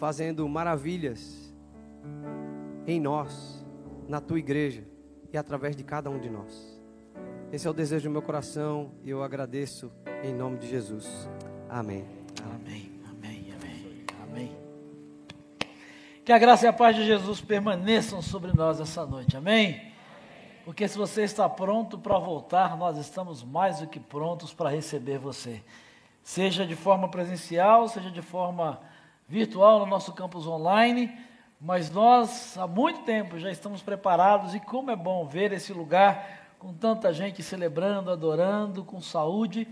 fazendo maravilhas em nós, na tua igreja e através de cada um de nós. Esse é o desejo do meu coração e eu agradeço em nome de Jesus. Amém. Amém, amém, amém, amém. Que a graça e a paz de Jesus permaneçam sobre nós essa noite, amém? Porque se você está pronto para voltar, nós estamos mais do que prontos para receber você. Seja de forma presencial, seja de forma virtual no nosso campus online, mas nós há muito tempo já estamos preparados e como é bom ver esse lugar com tanta gente celebrando, adorando, com saúde.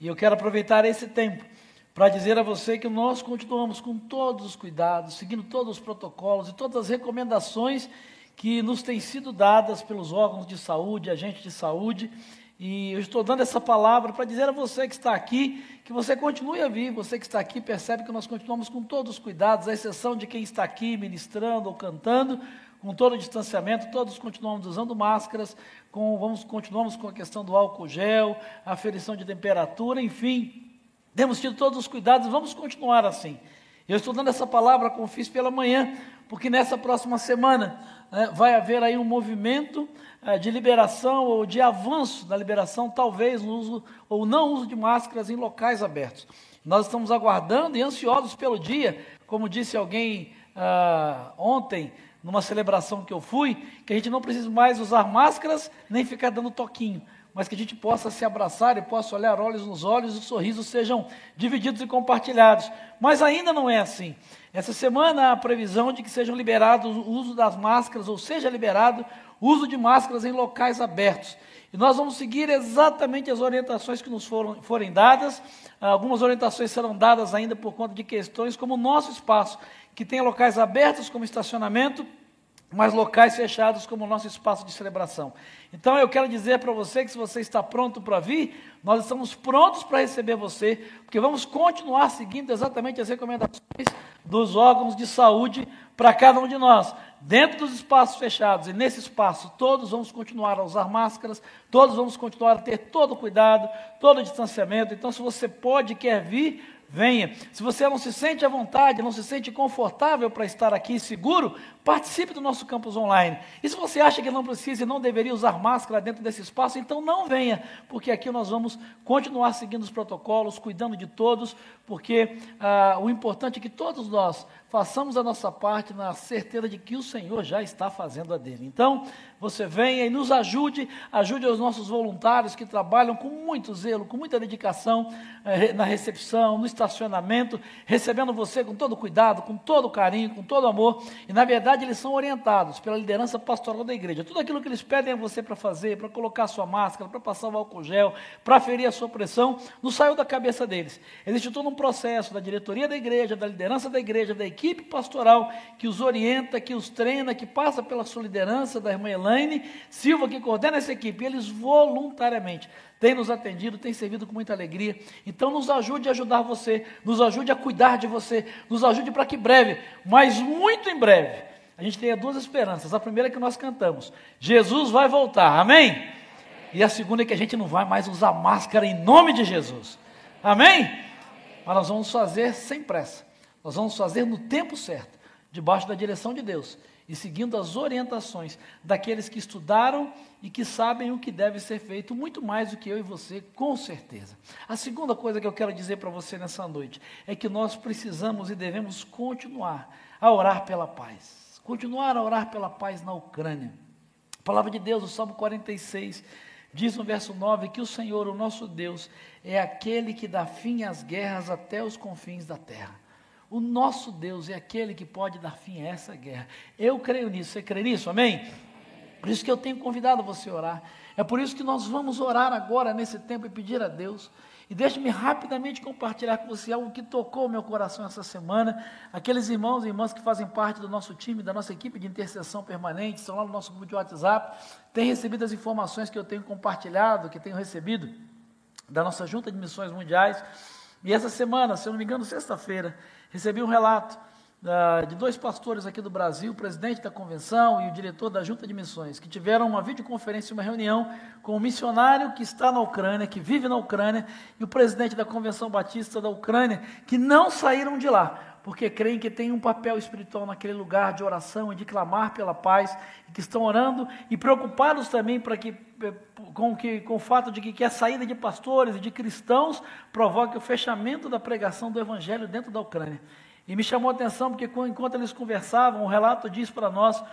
E eu quero aproveitar esse tempo para dizer a você que nós continuamos com todos os cuidados, seguindo todos os protocolos e todas as recomendações que nos têm sido dadas pelos órgãos de saúde, agentes de saúde. E eu estou dando essa palavra para dizer a você que está aqui, que você continue a vir. Você que está aqui percebe que nós continuamos com todos os cuidados, à exceção de quem está aqui ministrando ou cantando, com todo o distanciamento, todos continuamos usando máscaras, com, vamos, continuamos com a questão do álcool gel, aferição de temperatura, enfim, temos tido todos os cuidados, vamos continuar assim. Eu estou dando essa palavra, como fiz pela manhã, porque nessa próxima semana né, vai haver aí um movimento eh, de liberação ou de avanço da liberação, talvez no uso ou não uso de máscaras em locais abertos. Nós estamos aguardando e ansiosos pelo dia, como disse alguém ah, ontem, numa celebração que eu fui, que a gente não precisa mais usar máscaras nem ficar dando toquinho, mas que a gente possa se abraçar e possa olhar olhos nos olhos e os sorrisos sejam divididos e compartilhados. Mas ainda não é assim. Essa semana há a previsão de que sejam liberados o uso das máscaras, ou seja liberado o uso de máscaras em locais abertos. E nós vamos seguir exatamente as orientações que nos foram, forem dadas. Algumas orientações serão dadas ainda por conta de questões como o nosso espaço que tenha locais abertos como estacionamento, mas locais fechados como o nosso espaço de celebração. Então eu quero dizer para você que se você está pronto para vir, nós estamos prontos para receber você, porque vamos continuar seguindo exatamente as recomendações dos órgãos de saúde para cada um de nós, dentro dos espaços fechados. E nesse espaço todos vamos continuar a usar máscaras, todos vamos continuar a ter todo o cuidado, todo o distanciamento. Então se você pode quer vir, venha. Se você não se sente à vontade, não se sente confortável para estar aqui seguro, participe do nosso campus online. E se você acha que não precisa e não deveria usar máscara dentro desse espaço, então não venha, porque aqui nós vamos continuar seguindo os protocolos, cuidando de todos, porque ah, o importante é que todos nós façamos a nossa parte na certeza de que o Senhor já está fazendo a dele. Então, você venha e nos ajude, ajude os nossos voluntários que trabalham com muito zelo, com muita dedicação eh, na recepção, no estacionamento, recebendo você com todo cuidado, com todo carinho, com todo amor. E na verdade, eles são orientados pela liderança pastoral da igreja. Tudo aquilo que eles pedem a você para fazer, para colocar a sua máscara, para passar o álcool gel, para ferir a sua pressão, não saiu da cabeça deles. Existe todo um processo da diretoria da igreja, da liderança da igreja, da equipe equipe pastoral que os orienta, que os treina, que passa pela sua liderança da irmã Elaine Silva, que coordena essa equipe. Eles voluntariamente têm nos atendido, têm servido com muita alegria. Então nos ajude a ajudar você, nos ajude a cuidar de você, nos ajude para que breve, mas muito em breve, a gente tenha duas esperanças. A primeira é que nós cantamos: Jesus vai voltar, amém? E a segunda é que a gente não vai mais usar máscara em nome de Jesus, amém? Mas nós vamos fazer sem pressa nós vamos fazer no tempo certo, debaixo da direção de Deus e seguindo as orientações daqueles que estudaram e que sabem o que deve ser feito, muito mais do que eu e você, com certeza. A segunda coisa que eu quero dizer para você nessa noite é que nós precisamos e devemos continuar a orar pela paz. Continuar a orar pela paz na Ucrânia. A palavra de Deus, o Salmo 46, diz no verso 9 que o Senhor, o nosso Deus, é aquele que dá fim às guerras até os confins da terra. O nosso Deus é aquele que pode dar fim a essa guerra. Eu creio nisso. Você crê nisso? Amém? Por isso que eu tenho convidado você a orar. É por isso que nós vamos orar agora, nesse tempo, e pedir a Deus. E deixe-me rapidamente compartilhar com você algo que tocou meu coração essa semana. Aqueles irmãos e irmãs que fazem parte do nosso time, da nossa equipe de intercessão permanente, estão lá no nosso grupo de WhatsApp, têm recebido as informações que eu tenho compartilhado, que tenho recebido da nossa Junta de Missões Mundiais. E essa semana, se eu não me engano, sexta-feira, Recebi um relato de dois pastores aqui do Brasil, o presidente da convenção e o diretor da junta de missões, que tiveram uma videoconferência, uma reunião com um missionário que está na Ucrânia, que vive na Ucrânia, e o presidente da convenção batista da Ucrânia, que não saíram de lá porque creem que tem um papel espiritual naquele lugar de oração e de clamar pela paz, e que estão orando e preocupados também para que, eh, com, que, com o fato de que, que a saída de pastores e de cristãos provoque o fechamento da pregação do evangelho dentro da Ucrânia. E me chamou a atenção porque enquanto eles conversavam, o relato diz para nós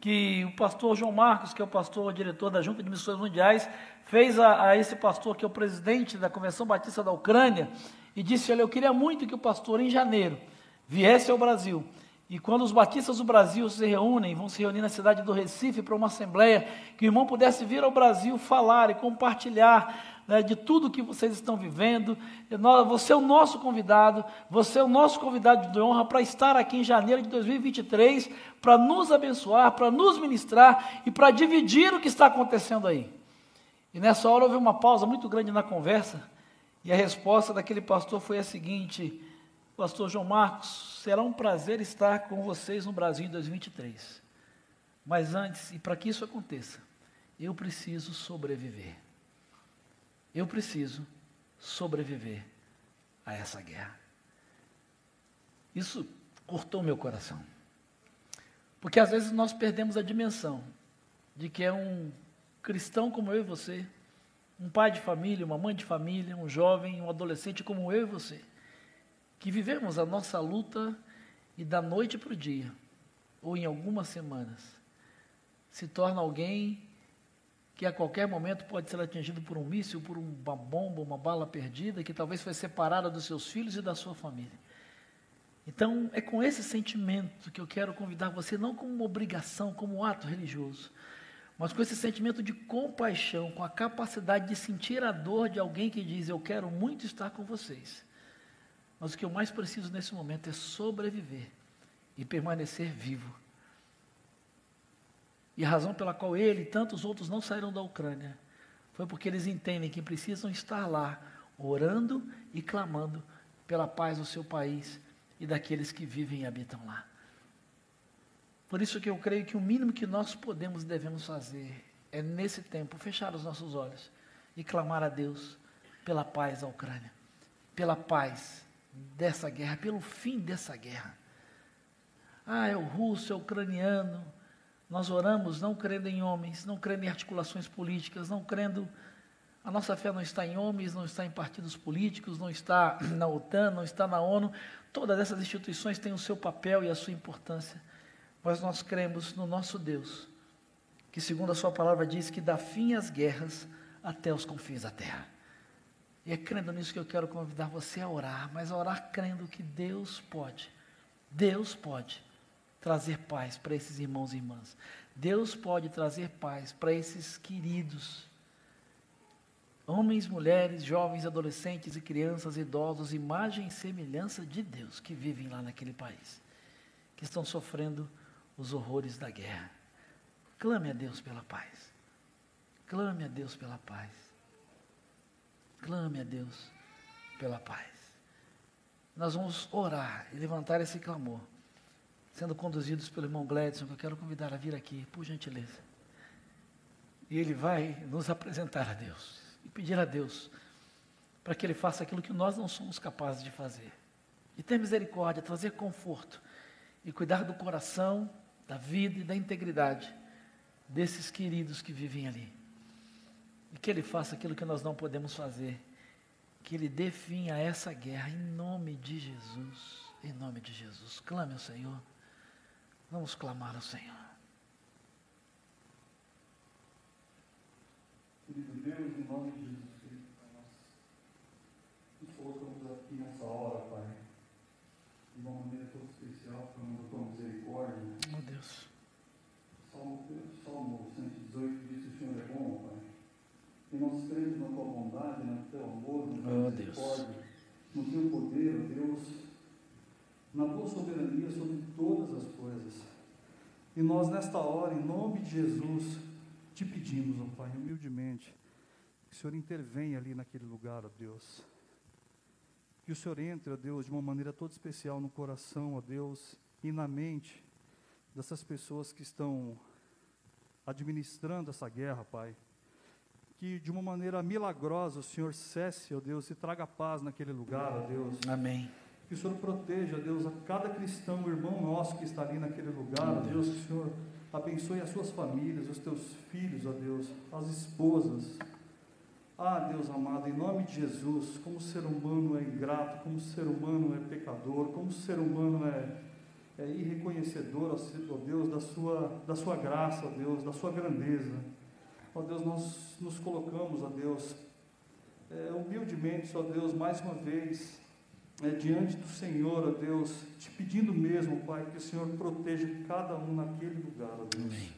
que o pastor João Marcos, que é o pastor diretor da Junta de Missões Mundiais, fez a, a esse pastor, que é o presidente da Convenção Batista da Ucrânia, e disse: Olha, eu queria muito que o pastor, em janeiro, viesse ao Brasil. E quando os batistas do Brasil se reúnem, vão se reunir na cidade do Recife para uma assembleia, que o irmão pudesse vir ao Brasil falar e compartilhar né, de tudo que vocês estão vivendo. Você é o nosso convidado, você é o nosso convidado de honra para estar aqui em janeiro de 2023, para nos abençoar, para nos ministrar e para dividir o que está acontecendo aí. E nessa hora houve uma pausa muito grande na conversa, e a resposta daquele pastor foi a seguinte: Pastor João Marcos, será um prazer estar com vocês no Brasil em 2023. Mas antes, e para que isso aconteça, eu preciso sobreviver. Eu preciso sobreviver a essa guerra. Isso cortou meu coração. Porque às vezes nós perdemos a dimensão de que é um cristão como eu e você, um pai de família, uma mãe de família, um jovem, um adolescente como eu e você, que vivemos a nossa luta e da noite para o dia, ou em algumas semanas, se torna alguém que a qualquer momento pode ser atingido por um míssil, por uma bomba, uma bala perdida, que talvez foi separada dos seus filhos e da sua família. Então, é com esse sentimento que eu quero convidar você, não como uma obrigação, como um ato religioso, mas com esse sentimento de compaixão, com a capacidade de sentir a dor de alguém que diz: Eu quero muito estar com vocês. Mas o que eu mais preciso nesse momento é sobreviver e permanecer vivo e a razão pela qual ele e tantos outros não saíram da Ucrânia foi porque eles entendem que precisam estar lá, orando e clamando pela paz do seu país e daqueles que vivem e habitam lá. Por isso que eu creio que o mínimo que nós podemos e devemos fazer é, nesse tempo, fechar os nossos olhos e clamar a Deus pela paz da Ucrânia, pela paz dessa guerra, pelo fim dessa guerra. Ah, é o russo, é o ucraniano, nós oramos não crendo em homens, não crendo em articulações políticas, não crendo. A nossa fé não está em homens, não está em partidos políticos, não está na OTAN, não está na ONU. Todas essas instituições têm o seu papel e a sua importância. Mas nós cremos no nosso Deus, que, segundo a Sua palavra, diz que dá fim às guerras até os confins da terra. E é crendo nisso que eu quero convidar você a orar, mas a orar crendo que Deus pode. Deus pode trazer paz para esses irmãos e irmãs. Deus pode trazer paz para esses queridos. Homens, mulheres, jovens, adolescentes e crianças, idosos, imagem e semelhança de Deus que vivem lá naquele país, que estão sofrendo os horrores da guerra. Clame a Deus pela paz. Clame a Deus pela paz. Clame a Deus pela paz. Nós vamos orar e levantar esse clamor sendo conduzidos pelo irmão Gladson, que eu quero convidar a vir aqui, por gentileza. E ele vai nos apresentar a Deus e pedir a Deus para que ele faça aquilo que nós não somos capazes de fazer. E ter misericórdia, trazer conforto e cuidar do coração, da vida e da integridade desses queridos que vivem ali. E que ele faça aquilo que nós não podemos fazer. Que ele dê fim a essa guerra em nome de Jesus. Em nome de Jesus. Clame ao Senhor. Vamos clamar ao Senhor. Querido Deus, em nome de Jesus Cristo, nós nos colocamos aqui nessa hora, Pai, de uma maneira tão especial, falando da tua misericórdia. Meu Deus. Salmo, Salmo 118 diz que o Senhor é bom, Pai. E nós cremos na tua bondade, no teu amor, na tua Oh, misericórdia, no teu poder, Deus na tua soberania sobre todas as coisas. E nós, nesta hora, em nome de Jesus, te pedimos, ó Pai, humildemente, que o Senhor intervenha ali naquele lugar, ó Deus. Que o Senhor entre, ó Deus, de uma maneira toda especial no coração, ó Deus, e na mente dessas pessoas que estão administrando essa guerra, Pai. Que de uma maneira milagrosa o Senhor cesse, ó Deus, e traga paz naquele lugar, ó Deus. Amém Que o Senhor proteja, Deus, a cada cristão, irmão nosso que está ali naquele lugar, ó Deus, que o Senhor abençoe as suas famílias, os teus filhos, ó Deus, as esposas. Ah, Deus amado, em nome de Jesus, como ser humano é ingrato, como ser humano é pecador, como ser humano é, é irreconhecedor, ó Deus, da sua, da sua graça, ó Deus, da sua grandeza. Ó Deus, nós nos colocamos, ó Deus, é, humildemente, ó Deus, mais uma vez, é, diante do Senhor, ó Deus, te pedindo mesmo, Pai, que o Senhor proteja cada um naquele lugar, ó Deus. Amém.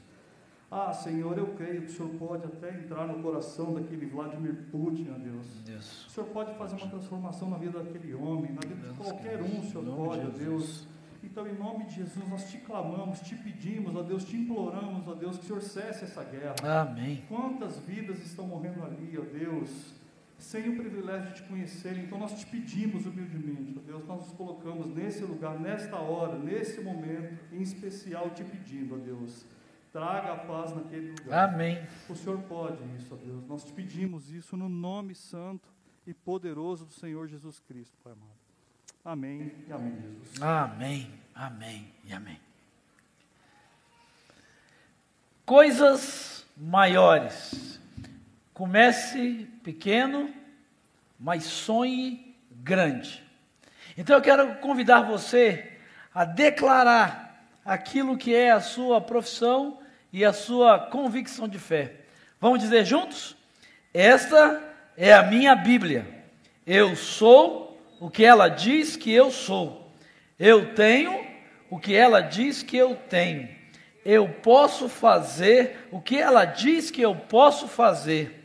Ah, Senhor, eu creio que o Senhor pode até entrar no coração daquele Vladimir Putin, ó Deus. Deus. O Senhor pode fazer uma transformação na vida daquele homem, na vida de qualquer um, o Senhor pode, ó Deus. Então, em nome de Jesus, nós te clamamos, te pedimos, ó Deus, te imploramos, ó Deus, que o Senhor cesse essa guerra. Amém. Quantas vidas estão morrendo ali, ó Deus sem o privilégio de te conhecer. Então nós te pedimos humildemente, ó Deus, nós nos colocamos nesse lugar, nesta hora, nesse momento, em especial te pedindo, ó Deus, traga a paz naquele lugar. Amém. O Senhor pode isso, ó Deus. Nós te pedimos isso no nome santo e poderoso do Senhor Jesus Cristo, Pai amado. Amém e amém, Jesus. Amém, amém e amém. Coisas maiores Comece pequeno, mas sonhe grande. Então eu quero convidar você a declarar aquilo que é a sua profissão e a sua convicção de fé. Vamos dizer juntos? Esta é a minha Bíblia. Eu sou o que ela diz que eu sou. Eu tenho o que ela diz que eu tenho. Eu posso fazer o que ela diz que eu posso fazer.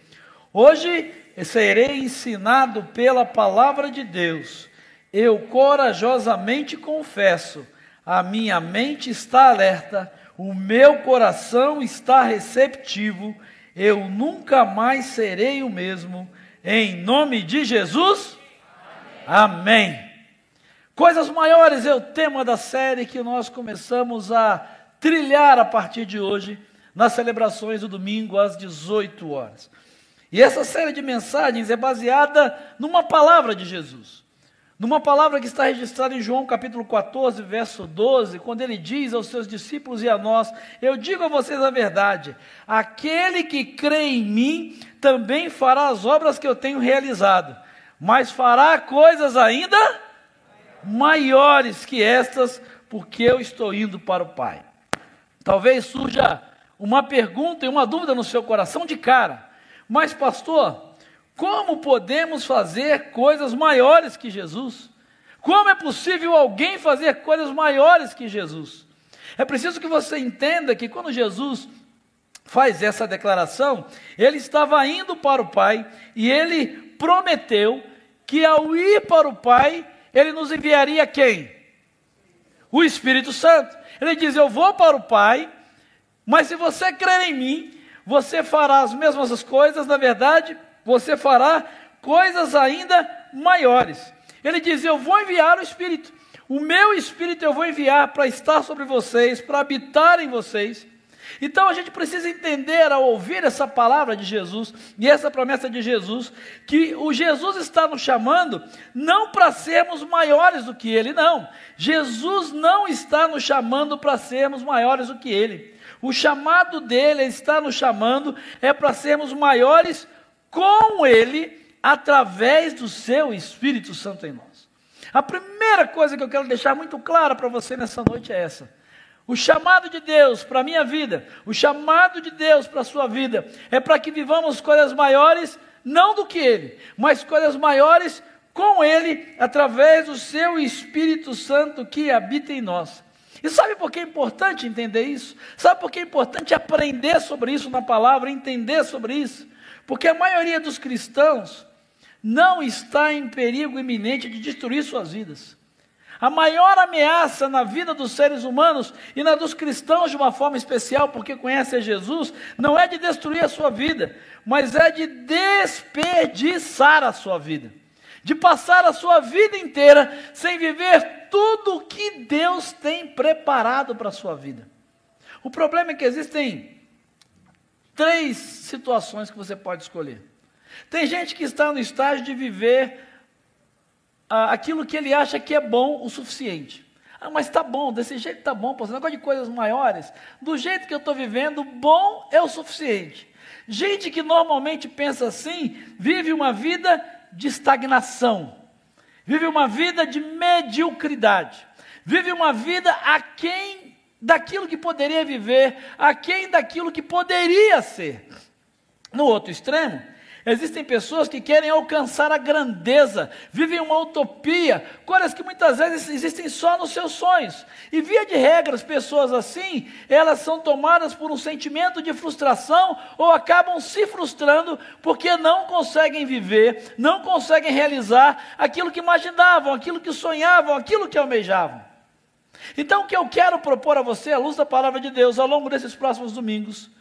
Hoje serei ensinado pela palavra de Deus. Eu corajosamente confesso, a minha mente está alerta, o meu coração está receptivo, eu nunca mais serei o mesmo. Em nome de Jesus, amém. amém. Coisas maiores é o tema da série que nós começamos a trilhar a partir de hoje, nas celebrações do domingo às 18 horas. E essa série de mensagens é baseada numa palavra de Jesus. Numa palavra que está registrada em João capítulo 14, verso 12, quando ele diz aos seus discípulos e a nós: Eu digo a vocês a verdade, aquele que crê em mim também fará as obras que eu tenho realizado, mas fará coisas ainda maiores que estas, porque eu estou indo para o Pai. Talvez surja uma pergunta e uma dúvida no seu coração de cara. Mas, pastor, como podemos fazer coisas maiores que Jesus? Como é possível alguém fazer coisas maiores que Jesus? É preciso que você entenda que quando Jesus faz essa declaração, ele estava indo para o Pai e ele prometeu que ao ir para o Pai, ele nos enviaria quem? O Espírito Santo. Ele diz: Eu vou para o Pai, mas se você crer em mim, você fará as mesmas coisas, na verdade, você fará coisas ainda maiores. Ele diz: Eu vou enviar o Espírito, o meu Espírito eu vou enviar para estar sobre vocês, para habitar em vocês. Então a gente precisa entender ao ouvir essa palavra de Jesus e essa promessa de Jesus, que o Jesus está nos chamando não para sermos maiores do que Ele, não. Jesus não está nos chamando para sermos maiores do que Ele. O chamado dele, ele está nos chamando, é para sermos maiores com ele, através do seu Espírito Santo em nós. A primeira coisa que eu quero deixar muito clara para você nessa noite é essa. O chamado de Deus para a minha vida, o chamado de Deus para a sua vida, é para que vivamos coisas maiores, não do que Ele, mas coisas maiores com Ele, através do seu Espírito Santo que habita em nós. E sabe por que é importante entender isso? Sabe por que é importante aprender sobre isso na palavra, entender sobre isso? Porque a maioria dos cristãos não está em perigo iminente de destruir suas vidas. A maior ameaça na vida dos seres humanos e na dos cristãos de uma forma especial, porque conhecem Jesus, não é de destruir a sua vida, mas é de desperdiçar a sua vida de passar a sua vida inteira sem viver tudo o que Deus tem preparado para a sua vida. O problema é que existem três situações que você pode escolher. Tem gente que está no estágio de viver ah, aquilo que ele acha que é bom o suficiente. Ah, mas está bom, desse jeito está bom, você negócio de coisas maiores. Do jeito que eu estou vivendo, bom é o suficiente. Gente que normalmente pensa assim, vive uma vida de estagnação, vive uma vida de mediocridade, vive uma vida aquém daquilo que poderia viver, aquém daquilo que poderia ser. No outro extremo, Existem pessoas que querem alcançar a grandeza, vivem uma utopia, coisas que muitas vezes existem só nos seus sonhos. E via de regra, as pessoas assim, elas são tomadas por um sentimento de frustração ou acabam se frustrando porque não conseguem viver, não conseguem realizar aquilo que imaginavam, aquilo que sonhavam, aquilo que almejavam. Então, o que eu quero propor a você, à luz da palavra de Deus, ao longo desses próximos domingos,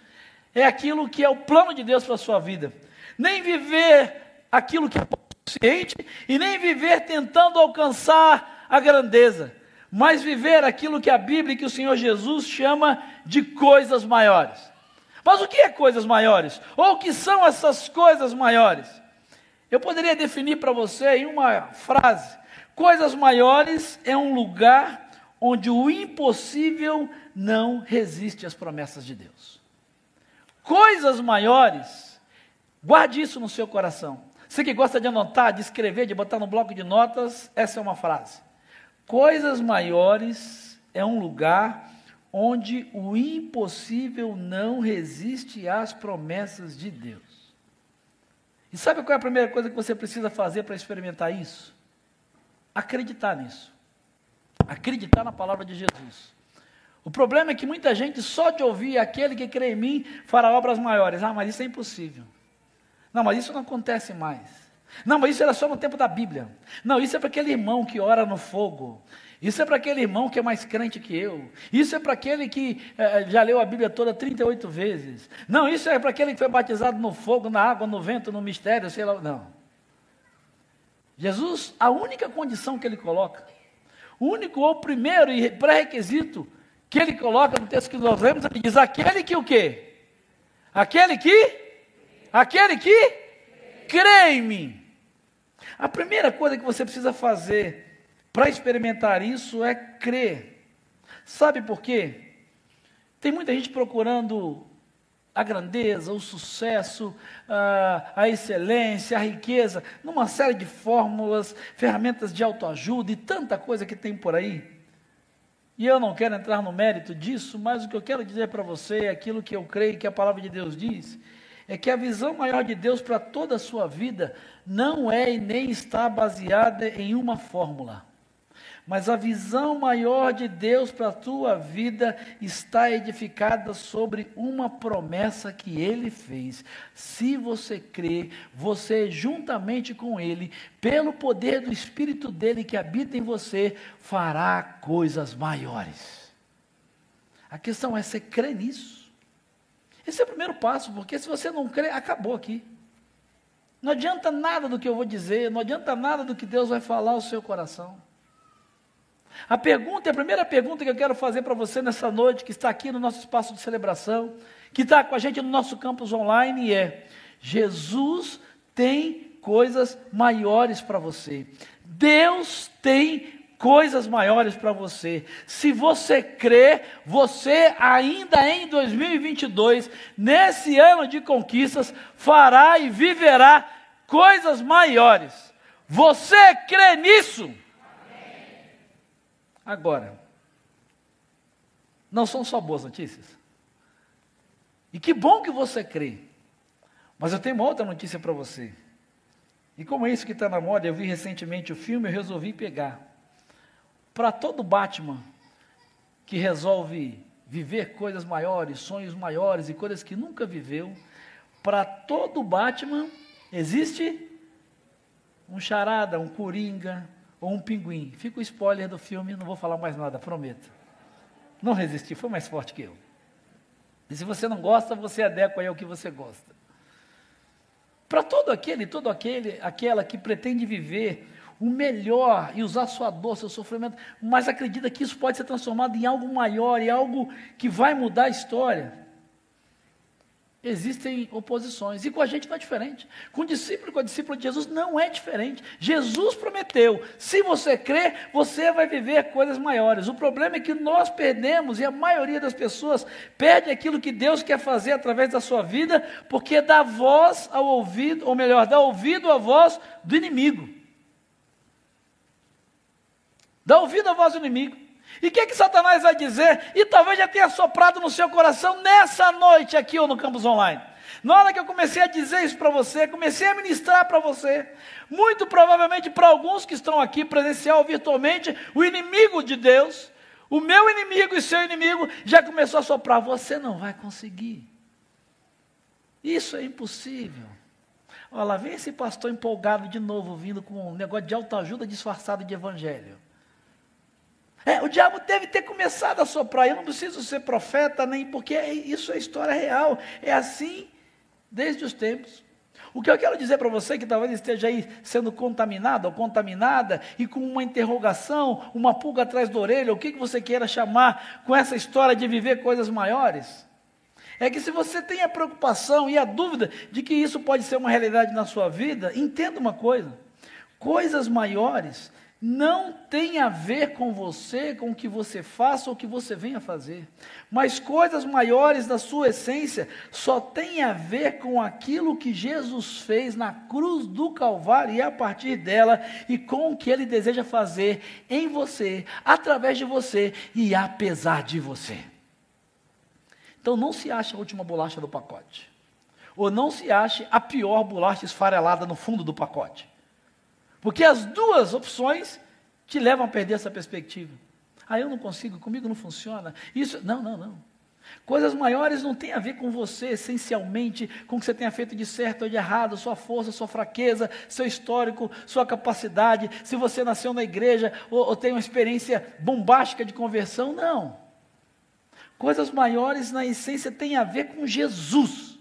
é aquilo que é o plano de Deus para a sua vida nem viver aquilo que é suficiente e nem viver tentando alcançar a grandeza, mas viver aquilo que a Bíblia e que o Senhor Jesus chama de coisas maiores. Mas o que é coisas maiores? Ou o que são essas coisas maiores? Eu poderia definir para você em uma frase: coisas maiores é um lugar onde o impossível não resiste às promessas de Deus. Coisas maiores Guarde isso no seu coração. Você que gosta de anotar, de escrever, de botar no bloco de notas, essa é uma frase. Coisas maiores é um lugar onde o impossível não resiste às promessas de Deus. E sabe qual é a primeira coisa que você precisa fazer para experimentar isso? Acreditar nisso. Acreditar na palavra de Jesus. O problema é que muita gente só de ouvir aquele que crê em mim fará obras maiores. Ah, mas isso é impossível. Não, mas isso não acontece mais. Não, mas isso era só no tempo da Bíblia. Não, isso é para aquele irmão que ora no fogo. Isso é para aquele irmão que é mais crente que eu. Isso é para aquele que eh, já leu a Bíblia toda 38 vezes. Não, isso é para aquele que foi batizado no fogo, na água, no vento, no mistério, sei lá. Não. Jesus, a única condição que ele coloca, o único ou primeiro e pré-requisito que ele coloca no texto que nós lemos, ele diz: aquele que o quê? Aquele que Aquele que crê em mim. A primeira coisa que você precisa fazer para experimentar isso é crer. Sabe por quê? Tem muita gente procurando a grandeza, o sucesso, a, a, excelência, a riqueza, numa série de fórmulas, ferramentas de autoajuda e tanta coisa que tem por aí. E eu não quero entrar no mérito disso, mas o que eu quero dizer para você é aquilo que eu creio que a palavra de Deus diz, é que a visão maior de Deus para toda a sua vida não é e nem está baseada em uma fórmula. Mas a visão maior de Deus para a tua vida está edificada sobre uma promessa que Ele fez. Se você crê, você, juntamente com Ele, pelo poder do Espírito dele que habita em você, fará coisas maiores. A questão é: você crê nisso? Esse é o primeiro passo, porque se você não crê, acabou aqui. Não adianta nada do que eu vou dizer, não adianta nada do que Deus vai falar ao seu coração. A pergunta, a primeira pergunta que eu quero fazer para você nessa noite, que está aqui no nosso espaço de celebração, que está com a gente no nosso campus online, é: Jesus tem coisas maiores para você. Deus tem coisas maiores para você. Se você crê, você ainda em 2022, nesse ano de conquistas, fará e viverá coisas maiores. Você crê nisso? Amém. Agora, não são só boas notícias. E que bom que você crê. Mas eu tenho uma outra notícia para você. E como é isso que está na moda, eu vi recentemente o filme, eu resolvi pegar para todo Batman que resolve viver coisas maiores, sonhos maiores e coisas que nunca viveu, para todo Batman existe um charada, um coringa ou um pinguim. Fica o spoiler do filme, não vou falar mais nada, prometo. Não resisti, foi mais forte que eu. E se você não gosta, você adequa aí ao que você gosta. Para todo aquele, todo aquele, aquela que pretende viver o melhor e usar sua dor, seu sofrimento, mas acredita que isso pode ser transformado em algo maior, e algo que vai mudar a história. existem oposições. E com a gente não é diferente. Com o discípulo, com a discípula de Jesus, não é diferente. Jesus prometeu: se você crer, você vai viver coisas maiores. O problema é que nós perdemos, e a maioria das pessoas perde aquilo que Deus quer fazer através da sua vida, porque dá voz ao ouvido, ou melhor, dá ouvido à voz do inimigo. Dá ouvido à voz do inimigo. E o que, que Satanás vai dizer? E talvez já tenha soprado no seu coração nessa noite aqui ou no campus online. Na hora que eu comecei a dizer isso para você, comecei a ministrar para você, muito provavelmente para alguns que estão aqui presencial ou virtualmente, o inimigo de Deus, o meu inimigo e seu inimigo, já começou a soprar: você não vai conseguir. Isso é impossível. Olha lá, vem esse pastor empolgado de novo, vindo com um negócio de autoajuda disfarçado de evangelho. É, o diabo deve ter começado a soprar. Eu não preciso ser profeta, nem porque isso é história real. É assim desde os tempos. O que eu quero dizer para você que talvez esteja aí sendo contaminado ou contaminada e com uma interrogação, uma pulga atrás da orelha, o que, que você queira chamar com essa história de viver coisas maiores, é que se você tem a preocupação e a dúvida de que isso pode ser uma realidade na sua vida, entenda uma coisa: coisas maiores não tem a ver com você, com o que você faça ou o que você venha fazer, mas coisas maiores da sua essência só tem a ver com aquilo que Jesus fez na cruz do Calvário e a partir dela e com o que ele deseja fazer em você, através de você e apesar de você. Então não se ache a última bolacha do pacote, ou não se ache a pior bolacha esfarelada no fundo do pacote. Porque as duas opções te levam a perder essa perspectiva. Ah, eu não consigo, comigo não funciona. Isso, não, não, não. Coisas maiores não têm a ver com você, essencialmente, com o que você tenha feito de certo ou de errado, sua força, sua fraqueza, seu histórico, sua capacidade, se você nasceu na igreja ou, ou tem uma experiência bombástica de conversão, não. Coisas maiores, na essência, têm a ver com Jesus.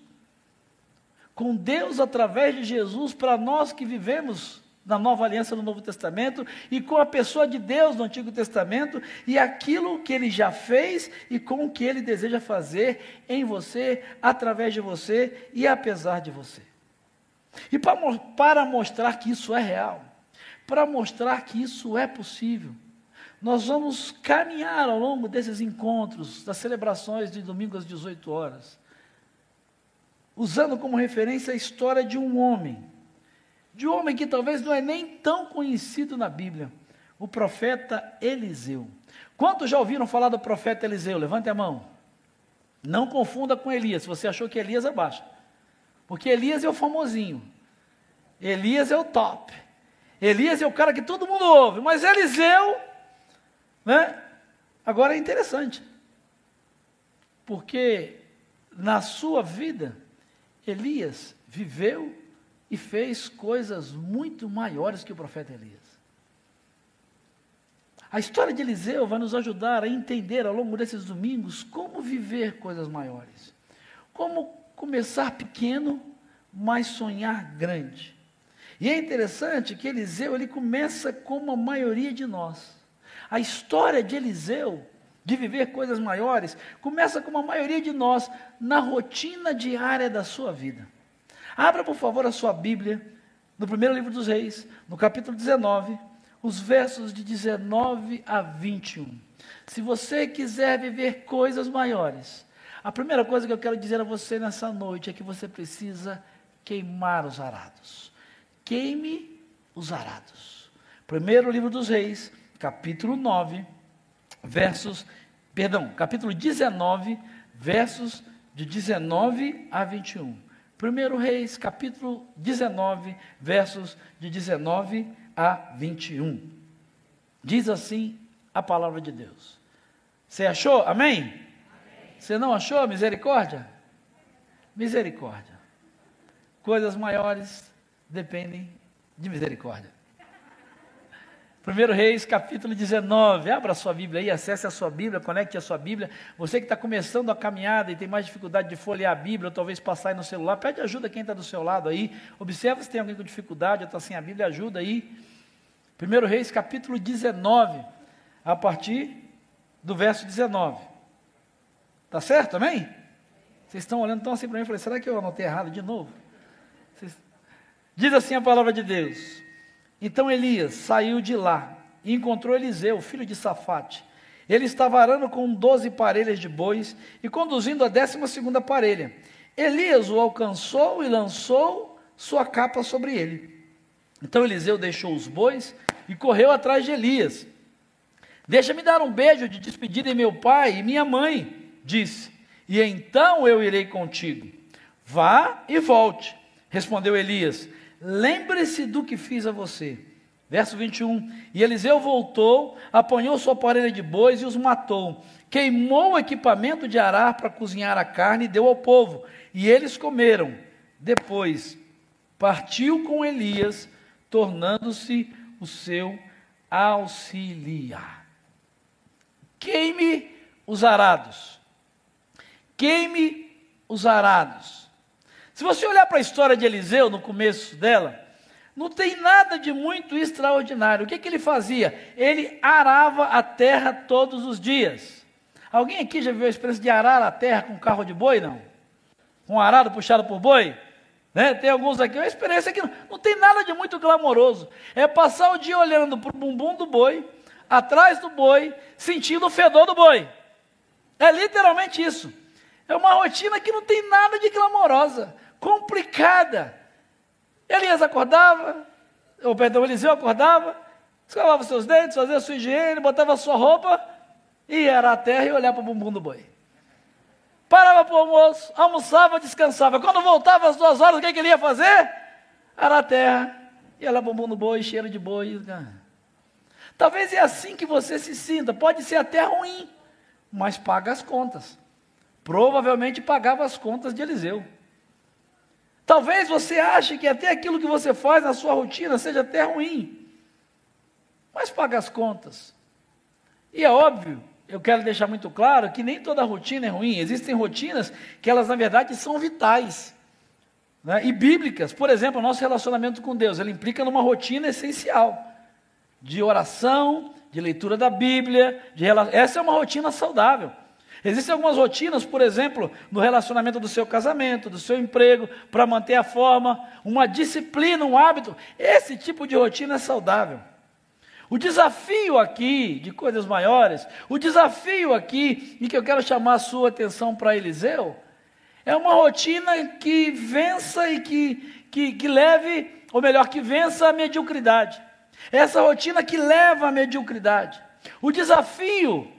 Com Deus através de Jesus, para nós que vivemos na nova aliança no Novo Testamento e com a pessoa de Deus no Antigo Testamento e aquilo que ele já fez e com o que ele deseja fazer em você, através de você e apesar de você. E para, para mostrar que isso é real, para mostrar que isso é possível, nós vamos caminhar ao longo desses encontros, das celebrações de domingo às 18 horas, usando como referência a história de um homem de um homem que talvez não é nem tão conhecido na Bíblia, o profeta Eliseu. Quantos já ouviram falar do profeta Eliseu? Levante a mão. Não confunda com Elias, se você achou que Elias abaixa. Porque Elias é o famosinho. Elias é o top. Elias é o cara que todo mundo ouve, mas Eliseu, né? Agora é interessante. Porque na sua vida, Elias viveu e fez coisas muito maiores que o profeta Elias. A história de Eliseu vai nos ajudar a entender ao longo desses domingos como viver coisas maiores. Como começar pequeno, mas sonhar grande. E é interessante que Eliseu ele começa como a maioria de nós. A história de Eliseu, de viver coisas maiores, começa como a maioria de nós na rotina diária da sua vida. Abra, por favor, a sua Bíblia, no primeiro livro dos Reis, no capítulo 19, os versos de 19 a 21. Se você quiser viver coisas maiores, a primeira coisa que eu quero dizer a você nessa noite é que você precisa queimar os arados. Queime os arados. Primeiro livro dos Reis, capítulo 9, versos, perdão, capítulo 19, versos de 19 a 21. 1 Reis, capítulo 19, versos de 19 a 21. Diz assim a palavra de Deus. Você achou? Amém? Amém? Você não achou? Misericórdia? Misericórdia. Coisas maiores dependem de misericórdia. 1 Reis, capítulo 19. Abra sua Bíblia aí, acesse a sua Bíblia, conecte a sua Bíblia. Você que está começando a caminhada e tem mais dificuldade de folhear a Bíblia, ou talvez passar aí no celular, pede ajuda quem está do seu lado aí. Observa se tem alguém com dificuldade ou está sem a Bíblia, ajuda aí. 1 Reis, capítulo 19, a partir do verso 19. Tá certo, amém? Vocês estão olhando tão assim para mim, eu falei, será que eu anotei errado de novo? Vocês... Diz assim a palavra de Deus. Então Elias saiu de lá e encontrou Eliseu, filho de Safate. Ele estava arando com doze parelhas de bois e conduzindo a décima segunda parelha. Elias o alcançou e lançou sua capa sobre ele. Então Eliseu deixou os bois e correu atrás de Elias. Deixa-me dar um beijo de despedida em meu pai e minha mãe, disse, e então eu irei contigo. Vá e volte, respondeu Elias. Lembre-se do que fiz a você. Verso 21. E Eliseu voltou, apanhou sua parelha de bois e os matou. Queimou o equipamento de arar para cozinhar a carne e deu ao povo. E eles comeram. Depois partiu com Elias, tornando-se o seu auxiliar. Queime os arados. Queime os arados. Se você olhar para a história de Eliseu, no começo dela, não tem nada de muito extraordinário. O que, que ele fazia? Ele arava a terra todos os dias. Alguém aqui já viu a experiência de arar a terra com carro de boi? Não? Com um arado puxado por boi? Né? Tem alguns aqui, uma experiência que não, não tem nada de muito glamouroso. É passar o dia olhando para o bumbum do boi, atrás do boi, sentindo o fedor do boi. É literalmente isso. É uma rotina que não tem nada de glamourosa, complicada. Elias acordava, ou perdão, Eliseu acordava, escovava seus dentes, fazia sua higiene, botava sua roupa, e era a terra e olhava para o bumbum do boi. Parava para o almoço, almoçava, descansava. Quando voltava às duas horas, o que, que ele ia fazer? Era a terra, ia lá bumbum do boi, cheiro de boi. Talvez é assim que você se sinta. Pode ser até ruim, mas paga as contas. Provavelmente pagava as contas de Eliseu. Talvez você ache que até aquilo que você faz na sua rotina seja até ruim, mas paga as contas. E é óbvio, eu quero deixar muito claro que nem toda rotina é ruim. Existem rotinas que elas, na verdade, são vitais né? e bíblicas. Por exemplo, o nosso relacionamento com Deus, ele implica numa rotina essencial de oração, de leitura da Bíblia. De... Essa é uma rotina saudável. Existem algumas rotinas, por exemplo, no relacionamento do seu casamento, do seu emprego, para manter a forma, uma disciplina, um hábito. Esse tipo de rotina é saudável. O desafio aqui de coisas maiores, o desafio aqui, e que eu quero chamar a sua atenção para Eliseu, é uma rotina que vença e que, que, que leve, ou melhor, que vença a mediocridade. Essa rotina que leva à mediocridade. O desafio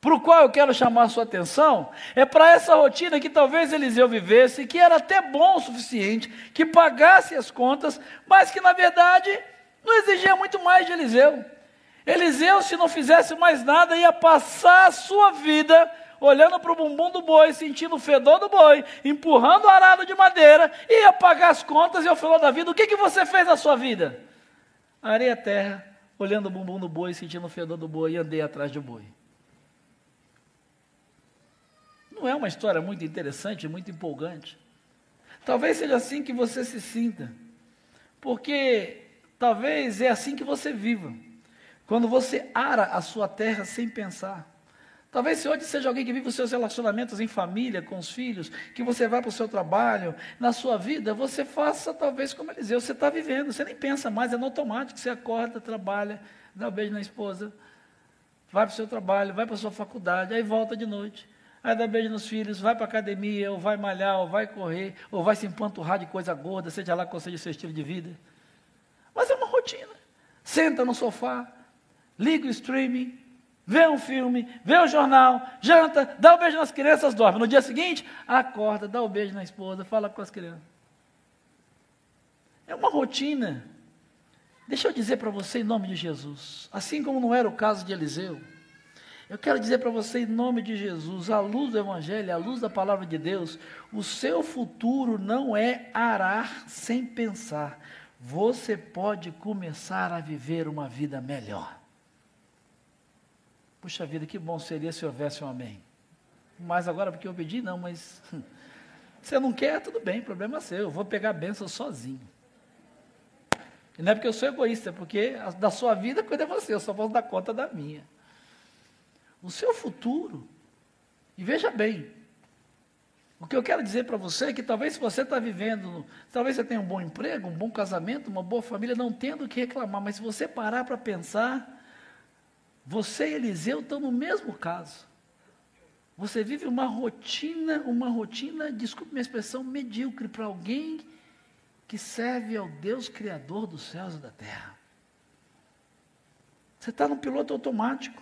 para o qual eu quero chamar a sua atenção, é para essa rotina que talvez Eliseu vivesse, que era até bom o suficiente, que pagasse as contas, mas que na verdade não exigia muito mais de Eliseu. Eliseu, se não fizesse mais nada, ia passar a sua vida olhando para o bumbum do boi, sentindo o fedor do boi, empurrando o arado de madeira, ia pagar as contas e ao final da vida, o que, que você fez na sua vida? Areia terra, olhando o bumbum do boi, sentindo o fedor do boi e andei atrás do boi. Não é uma história muito interessante, muito empolgante. Talvez seja assim que você se sinta, porque talvez é assim que você viva, quando você ara a sua terra sem pensar. Talvez se hoje seja alguém que vive os seus relacionamentos em família, com os filhos, que você vai para o seu trabalho, na sua vida, você faça talvez como Eliseu, você está vivendo, você nem pensa mais, é no automático, você acorda, trabalha, dá um beijo na esposa, vai para o seu trabalho, vai para a sua faculdade, aí volta de noite aí dá beijo nos filhos, vai para a academia, ou vai malhar, ou vai correr, ou vai se empanturrar de coisa gorda, seja lá qual seja o seu estilo de vida. Mas é uma rotina. Senta no sofá, liga o streaming, vê um filme, vê o jornal, janta, dá um beijo nas crianças, dorme. No dia seguinte, acorda, dá um beijo na esposa, fala com as crianças. É uma rotina. Deixa eu dizer para você em nome de Jesus, assim como não era o caso de Eliseu, eu quero dizer para você, em nome de Jesus, à luz do Evangelho, à luz da palavra de Deus, o seu futuro não é arar sem pensar. Você pode começar a viver uma vida melhor. Puxa vida, que bom seria se houvesse um amém. Mas agora, porque eu pedi, não, mas você não quer, tudo bem, problema seu. Eu vou pegar a bênção sozinho. E não é porque eu sou egoísta, é porque da sua vida cuida você, eu só posso dar conta da minha o seu futuro. E veja bem, O que eu quero dizer para você é que talvez se você está vivendo, talvez você tenha um bom emprego, um bom casamento, uma boa família, não tendo o que reclamar, mas se você parar para pensar, você e Eliseu estão no mesmo caso. Você vive uma rotina, uma rotina, desculpe minha expressão, medíocre para alguém que serve ao Deus Criador dos céus e da terra. Você está no piloto automático.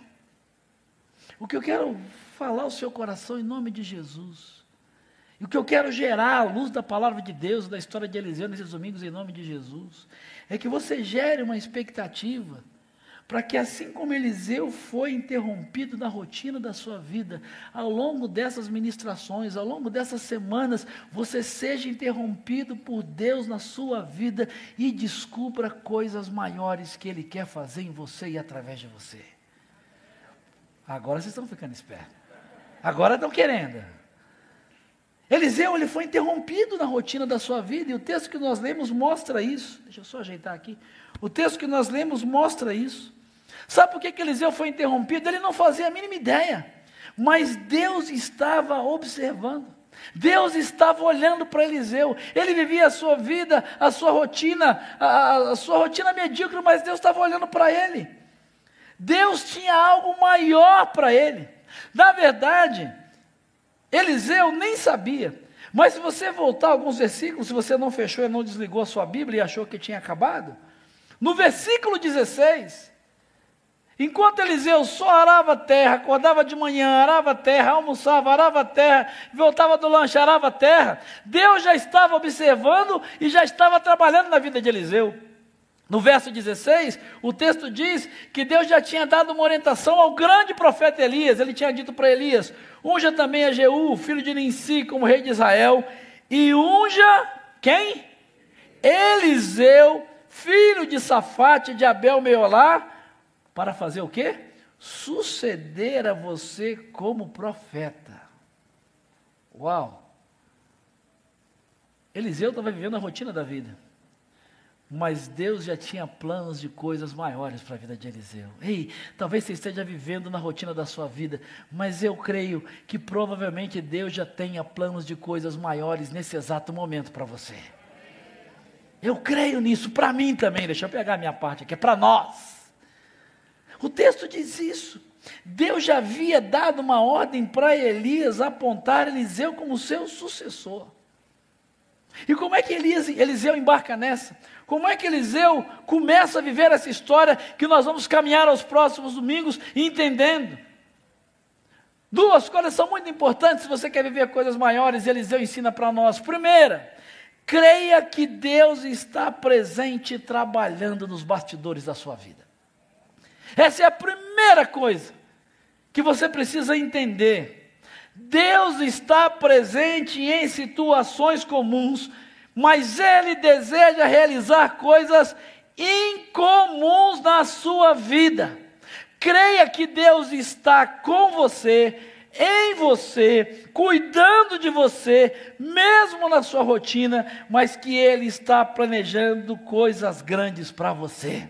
O que eu quero falar ao seu coração em nome de Jesus. E o que eu quero gerar à luz da palavra de Deus, da história de Eliseu nesses domingos, em nome de Jesus, é que você gere uma expectativa para que assim como Eliseu foi interrompido na rotina da sua vida, ao longo dessas ministrações, ao longo dessas semanas, você seja interrompido por Deus na sua vida e descubra coisas maiores que Ele quer fazer em você e através de você. Agora vocês estão ficando espertos. Agora estão querendo. Eliseu ele foi interrompido na rotina da sua vida e o texto que nós lemos mostra isso. Deixa eu só ajeitar aqui. O texto que nós lemos mostra isso. Sabe por que, que Eliseu foi interrompido? Ele não fazia a mínima ideia, mas Deus estava observando. Deus estava olhando para Eliseu, ele vivia a sua vida, a sua rotina, a, a sua rotina medíocre, mas Deus estava olhando para ele. Deus tinha algo maior para ele. Na verdade, Eliseu nem sabia, mas se você voltar alguns versículos, se você não fechou e não desligou a sua Bíblia e achou que tinha acabado, no versículo 16, Enquanto Eliseu só arava a terra, acordava de manhã, arava a terra, almoçava, arava a terra, voltava do lanche, arava a terra, Deus já estava observando e já estava trabalhando na vida de Eliseu. No verso 16, o texto diz que Deus já tinha dado uma orientação ao grande profeta Elias. Ele tinha dito para Elias: unja também a Jeú, filho de Ninsi, como rei de Israel, e unja quem? Eliseu, filho de Safate de Abel Meolá, para fazer o quê? Suceder a você como profeta. Uau! Eliseu estava vivendo a rotina da vida. Mas Deus já tinha planos de coisas maiores para a vida de Eliseu. Ei, talvez você esteja vivendo na rotina da sua vida, mas eu creio que provavelmente Deus já tenha planos de coisas maiores nesse exato momento para você. Eu creio nisso, para mim também. Deixa eu pegar a minha parte aqui, é para nós. O texto diz isso. Deus já havia dado uma ordem para Elias apontar Eliseu como seu sucessor. E como é que Eliseu embarca nessa? Como é que Eliseu começa a viver essa história que nós vamos caminhar aos próximos domingos entendendo? Duas coisas são muito importantes se você quer viver coisas maiores, Eliseu ensina para nós. Primeira, creia que Deus está presente trabalhando nos bastidores da sua vida. Essa é a primeira coisa que você precisa entender. Deus está presente em situações comuns, mas Ele deseja realizar coisas incomuns na sua vida. Creia que Deus está com você, em você, cuidando de você, mesmo na sua rotina, mas que Ele está planejando coisas grandes para você.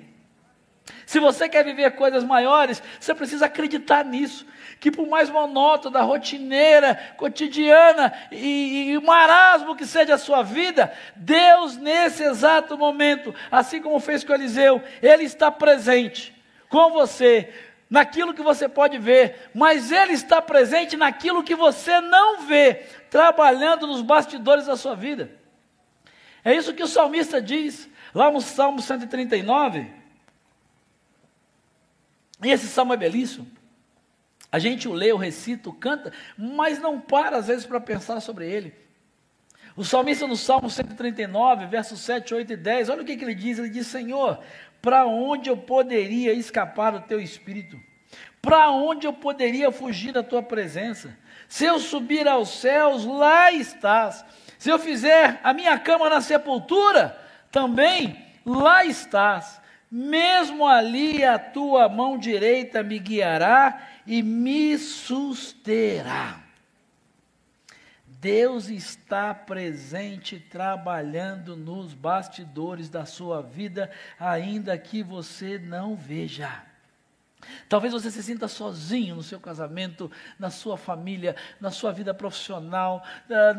Se você quer viver coisas maiores, você precisa acreditar nisso. Que por mais monótona, rotineira, cotidiana e, e marasmo que seja a sua vida, Deus, nesse exato momento, assim como fez com Eliseu, Ele está presente com você, naquilo que você pode ver, mas Ele está presente naquilo que você não vê, trabalhando nos bastidores da sua vida. É isso que o salmista diz, lá no Salmo 139. E esse salmo é belíssimo. A gente o lê, o recita, o canta, mas não para às vezes para pensar sobre ele. O salmista no Salmo 139, versos 7, 8 e 10, olha o que, que ele diz: ele diz, Senhor, para onde eu poderia escapar do teu espírito? Para onde eu poderia fugir da tua presença? Se eu subir aos céus, lá estás. Se eu fizer a minha cama na sepultura, também lá estás. Mesmo ali a tua mão direita me guiará e me susterá. Deus está presente trabalhando nos bastidores da sua vida, ainda que você não veja. Talvez você se sinta sozinho no seu casamento, na sua família, na sua vida profissional,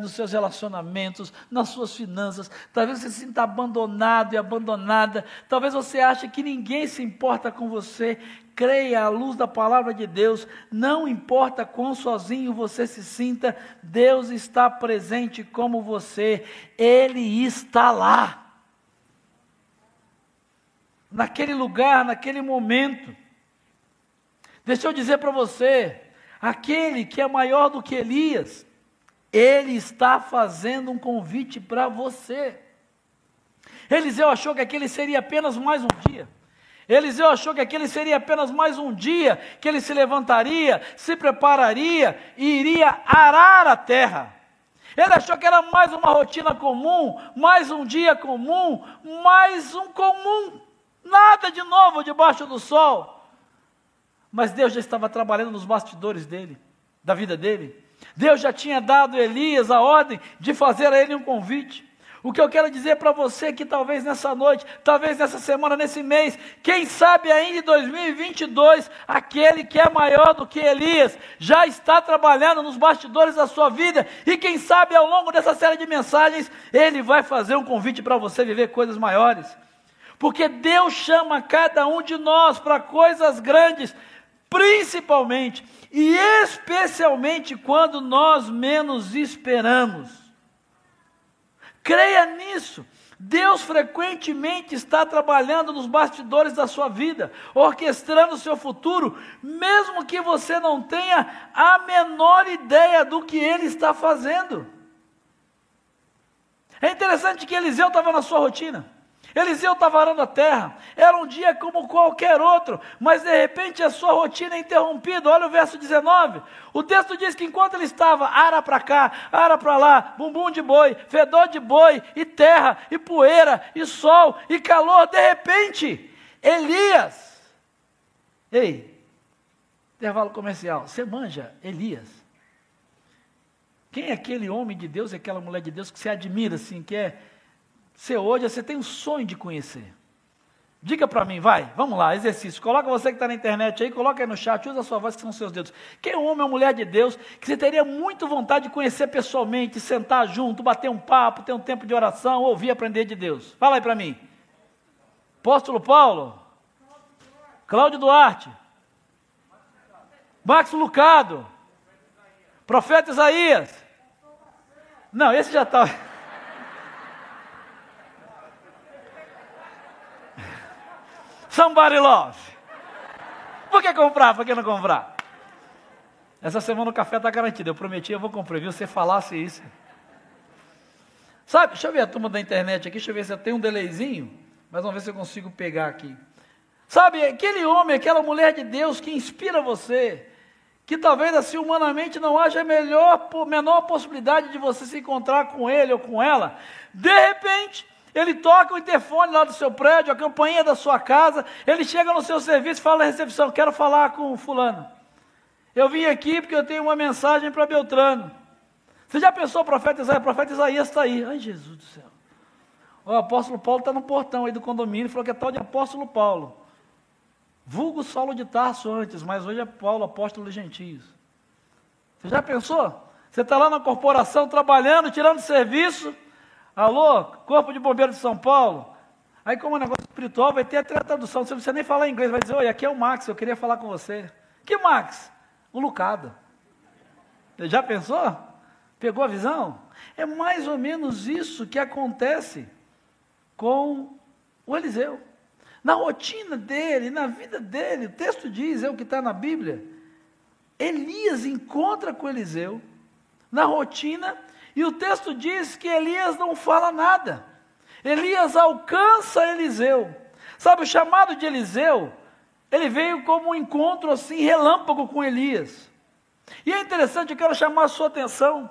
nos seus relacionamentos, nas suas finanças. Talvez você se sinta abandonado e abandonada. Talvez você ache que ninguém se importa com você. Creia à luz da palavra de Deus. Não importa quão sozinho você se sinta, Deus está presente como você. Ele está lá. Naquele lugar, naquele momento. Deixa eu dizer para você: aquele que é maior do que Elias, ele está fazendo um convite para você. Eliseu achou que aquele seria apenas mais um dia. Eliseu achou que aquele seria apenas mais um dia que ele se levantaria, se prepararia e iria arar a terra. Ele achou que era mais uma rotina comum, mais um dia comum, mais um comum. Nada de novo debaixo do sol. Mas Deus já estava trabalhando nos bastidores dele, da vida dele. Deus já tinha dado a Elias a ordem de fazer a ele um convite. O que eu quero dizer para você é que talvez nessa noite, talvez nessa semana, nesse mês, quem sabe ainda em 2022, aquele que é maior do que Elias já está trabalhando nos bastidores da sua vida e quem sabe ao longo dessa série de mensagens ele vai fazer um convite para você viver coisas maiores. Porque Deus chama cada um de nós para coisas grandes, principalmente e especialmente quando nós menos esperamos. Creia nisso. Deus frequentemente está trabalhando nos bastidores da sua vida, orquestrando o seu futuro, mesmo que você não tenha a menor ideia do que Ele está fazendo. É interessante que Eliseu estava na sua rotina. Eliseu estava arando a terra, era um dia como qualquer outro, mas de repente a sua rotina é interrompida. Olha o verso 19. O texto diz que enquanto ele estava, ara para cá, ara para lá, bumbum de boi, fedor de boi, e terra, e poeira, e sol, e calor, de repente, Elias, ei, intervalo comercial, você manja Elias? Quem é aquele homem de Deus, aquela mulher de Deus que você admira assim, que é você hoje, você tem um sonho de conhecer. Diga para mim, vai, vamos lá, exercício. Coloca você que está na internet aí, coloca aí no chat, usa a sua voz que são seus dedos. Quem é um homem ou mulher de Deus que você teria muito vontade de conhecer pessoalmente, sentar junto, bater um papo, ter um tempo de oração, ouvir aprender de Deus? Fala aí para mim. Apóstolo Paulo? Cláudio Duarte? Max Lucado? Profeta Isaías? Não, esse já está. Somebody love. Por que comprar? Por que não comprar? Essa semana o café está garantido. Eu prometi, eu vou comprar. Viu? Você falasse isso. Sabe, deixa eu ver a turma da internet aqui, deixa eu ver se eu tenho um delayzinho. Mas vamos ver se eu consigo pegar aqui. Sabe, aquele homem, aquela mulher de Deus que inspira você, que talvez assim humanamente não haja melhor, menor possibilidade de você se encontrar com ele ou com ela, de repente, ele toca o interfone lá do seu prédio, a campainha da sua casa, ele chega no seu serviço e fala na recepção, quero falar com fulano. Eu vim aqui porque eu tenho uma mensagem para Beltrano. Você já pensou o profeta Isaías? O profeta Isaías está aí. Ai, Jesus do céu. O apóstolo Paulo está no portão aí do condomínio falou que é tal de apóstolo Paulo. Vulgo Saulo de Tarso antes, mas hoje é Paulo, apóstolo de gentios. Você já pensou? Você está lá na corporação trabalhando, tirando serviço, Alô, Corpo de Bombeiro de São Paulo. Aí, como é um negócio espiritual, vai ter a tradução. Você não precisa nem falar inglês. Vai dizer: Oi, aqui é o Max, eu queria falar com você. Que Max? O Lucado. Já pensou? Pegou a visão? É mais ou menos isso que acontece com o Eliseu. Na rotina dele, na vida dele, o texto diz, é o que está na Bíblia. Elias encontra com Eliseu, na rotina, e o texto diz que Elias não fala nada. Elias alcança Eliseu. Sabe, o chamado de Eliseu, ele veio como um encontro assim, relâmpago com Elias. E é interessante, eu quero chamar a sua atenção.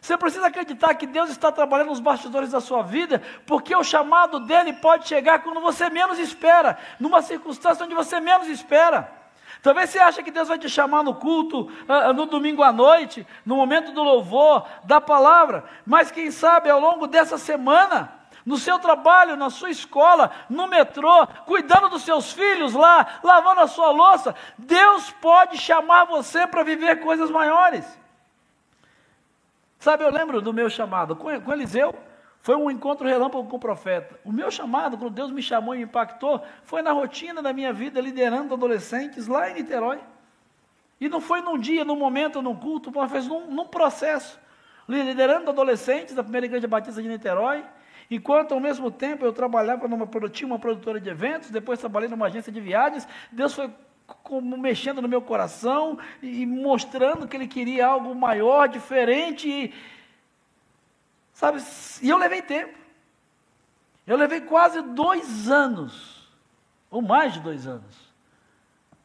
Você precisa acreditar que Deus está trabalhando nos bastidores da sua vida, porque o chamado dele pode chegar quando você menos espera, numa circunstância onde você menos espera. Talvez você ache que Deus vai te chamar no culto, uh, no domingo à noite, no momento do louvor, da palavra, mas quem sabe ao longo dessa semana, no seu trabalho, na sua escola, no metrô, cuidando dos seus filhos lá, lavando a sua louça. Deus pode chamar você para viver coisas maiores. Sabe, eu lembro do meu chamado com Eliseu, foi um encontro relâmpago com o profeta. O meu chamado, quando Deus me chamou e me impactou, foi na rotina da minha vida, liderando adolescentes lá em Niterói. E não foi num dia, num momento, num culto, mas foi num, num processo. Liderando adolescentes da primeira igreja batista de Niterói, enquanto ao mesmo tempo eu trabalhava numa uma produtora de eventos, depois trabalhei numa agência de viagens, Deus foi como mexendo no meu coração e mostrando que Ele queria algo maior, diferente. E, sabe, e eu levei tempo. Eu levei quase dois anos, ou mais de dois anos,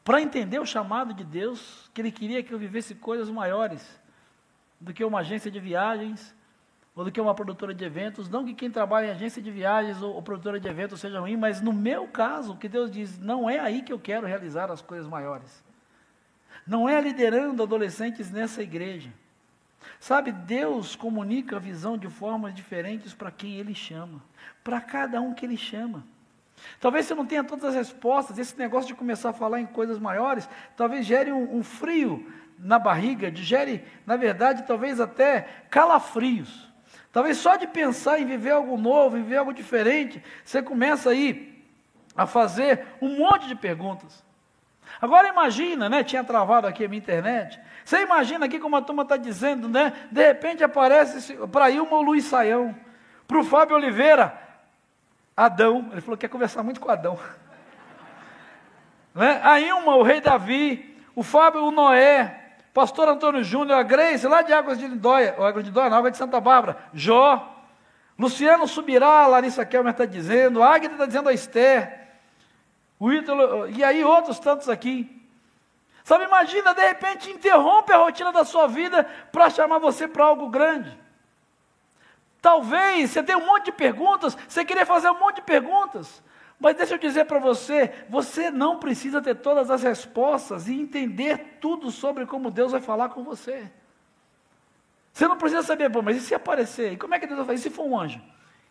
para entender o chamado de Deus, que Ele queria que eu vivesse coisas maiores do que uma agência de viagens, ou do que uma produtora de eventos. Não que quem trabalha em agência de viagens ou, ou produtora de eventos seja ruim, mas no meu caso, o que Deus diz, não é aí que eu quero realizar as coisas maiores. Não é liderando adolescentes nessa igreja. Sabe, Deus comunica a visão de formas diferentes para quem Ele chama, para cada um que Ele chama. Talvez você não tenha todas as respostas, esse negócio de começar a falar em coisas maiores, talvez gere um, um frio na barriga, gere, na verdade, talvez até calafrios. Talvez só de pensar em viver algo novo, em viver algo diferente, você começa aí a fazer um monte de perguntas. Agora imagina, né? Tinha travado aqui a minha internet. Você imagina aqui como a turma está dizendo, né? De repente aparece para Ilma o Luiz Saião, para o Fábio Oliveira, Adão, ele falou que quer conversar muito com Adão. né? A Ilma, o rei Davi, o Fábio, o Noé, pastor Antônio Júnior, a Grace, lá de Águas de Lindóia, ou Águas de Lindóia, na Água de Santa Bárbara, Jó, Luciano Subirá, Larissa Kelmer está dizendo, Águida está dizendo a Esther, o e aí outros tantos aqui. Sabe, imagina, de repente, interrompe a rotina da sua vida para chamar você para algo grande. Talvez você tenha um monte de perguntas, você queria fazer um monte de perguntas, mas deixa eu dizer para você: você não precisa ter todas as respostas e entender tudo sobre como Deus vai falar com você. Você não precisa saber, bom, mas e se aparecer? E como é que Deus vai fazer? E se for um anjo?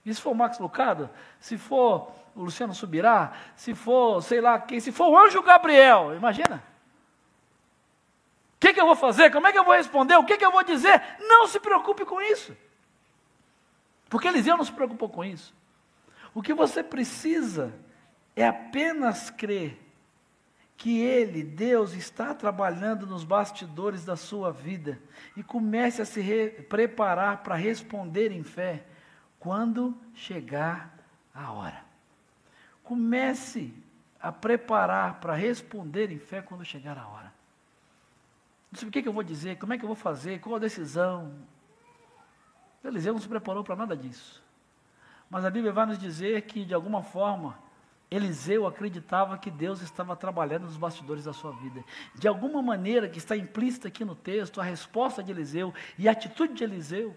E se for o Max Lucado? Se for o Luciano Subirá? Se for, sei lá quem? Se for o anjo Gabriel? Imagina. O que, que eu vou fazer? Como é que eu vou responder? O que, que eu vou dizer? Não se preocupe com isso. Porque Eliseu não se preocupou com isso. O que você precisa é apenas crer que Ele, Deus, está trabalhando nos bastidores da sua vida e comece a se preparar para responder em fé quando chegar a hora. Comece a preparar para responder em fé quando chegar a hora. Não sei o que, que eu vou dizer, como é que eu vou fazer, qual a decisão, Eliseu não se preparou para nada disso. Mas a Bíblia vai nos dizer que, de alguma forma, Eliseu acreditava que Deus estava trabalhando nos bastidores da sua vida. De alguma maneira, que está implícita aqui no texto, a resposta de Eliseu e a atitude de Eliseu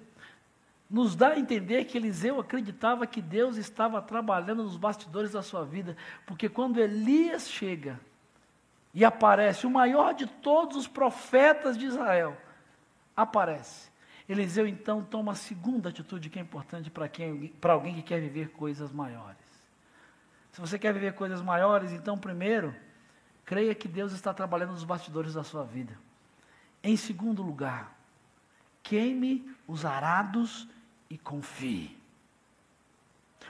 nos dá a entender que Eliseu acreditava que Deus estava trabalhando nos bastidores da sua vida, porque quando Elias chega e aparece, o maior de todos os profetas de Israel, aparece. Eliseu então toma a segunda atitude que é importante para quem, para alguém que quer viver coisas maiores. Se você quer viver coisas maiores, então primeiro, creia que Deus está trabalhando nos bastidores da sua vida. Em segundo lugar, queime os arados e confie.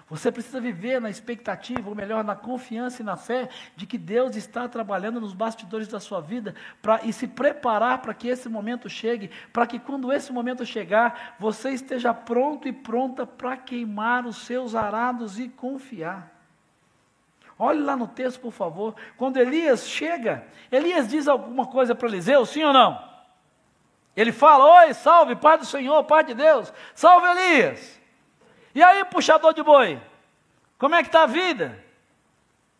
Você precisa viver na expectativa, ou melhor, na confiança e na fé de que Deus está trabalhando nos bastidores da sua vida pra, e se preparar para que esse momento chegue, para que quando esse momento chegar, você esteja pronto e pronta para queimar os seus arados e confiar. Olhe lá no texto, por favor. Quando Elias chega, Elias diz alguma coisa para Eliseu, sim ou não? Ele fala: Oi, salve, Pai do Senhor, Pai de Deus, salve Elias. E aí, puxador de boi? Como é que está a vida?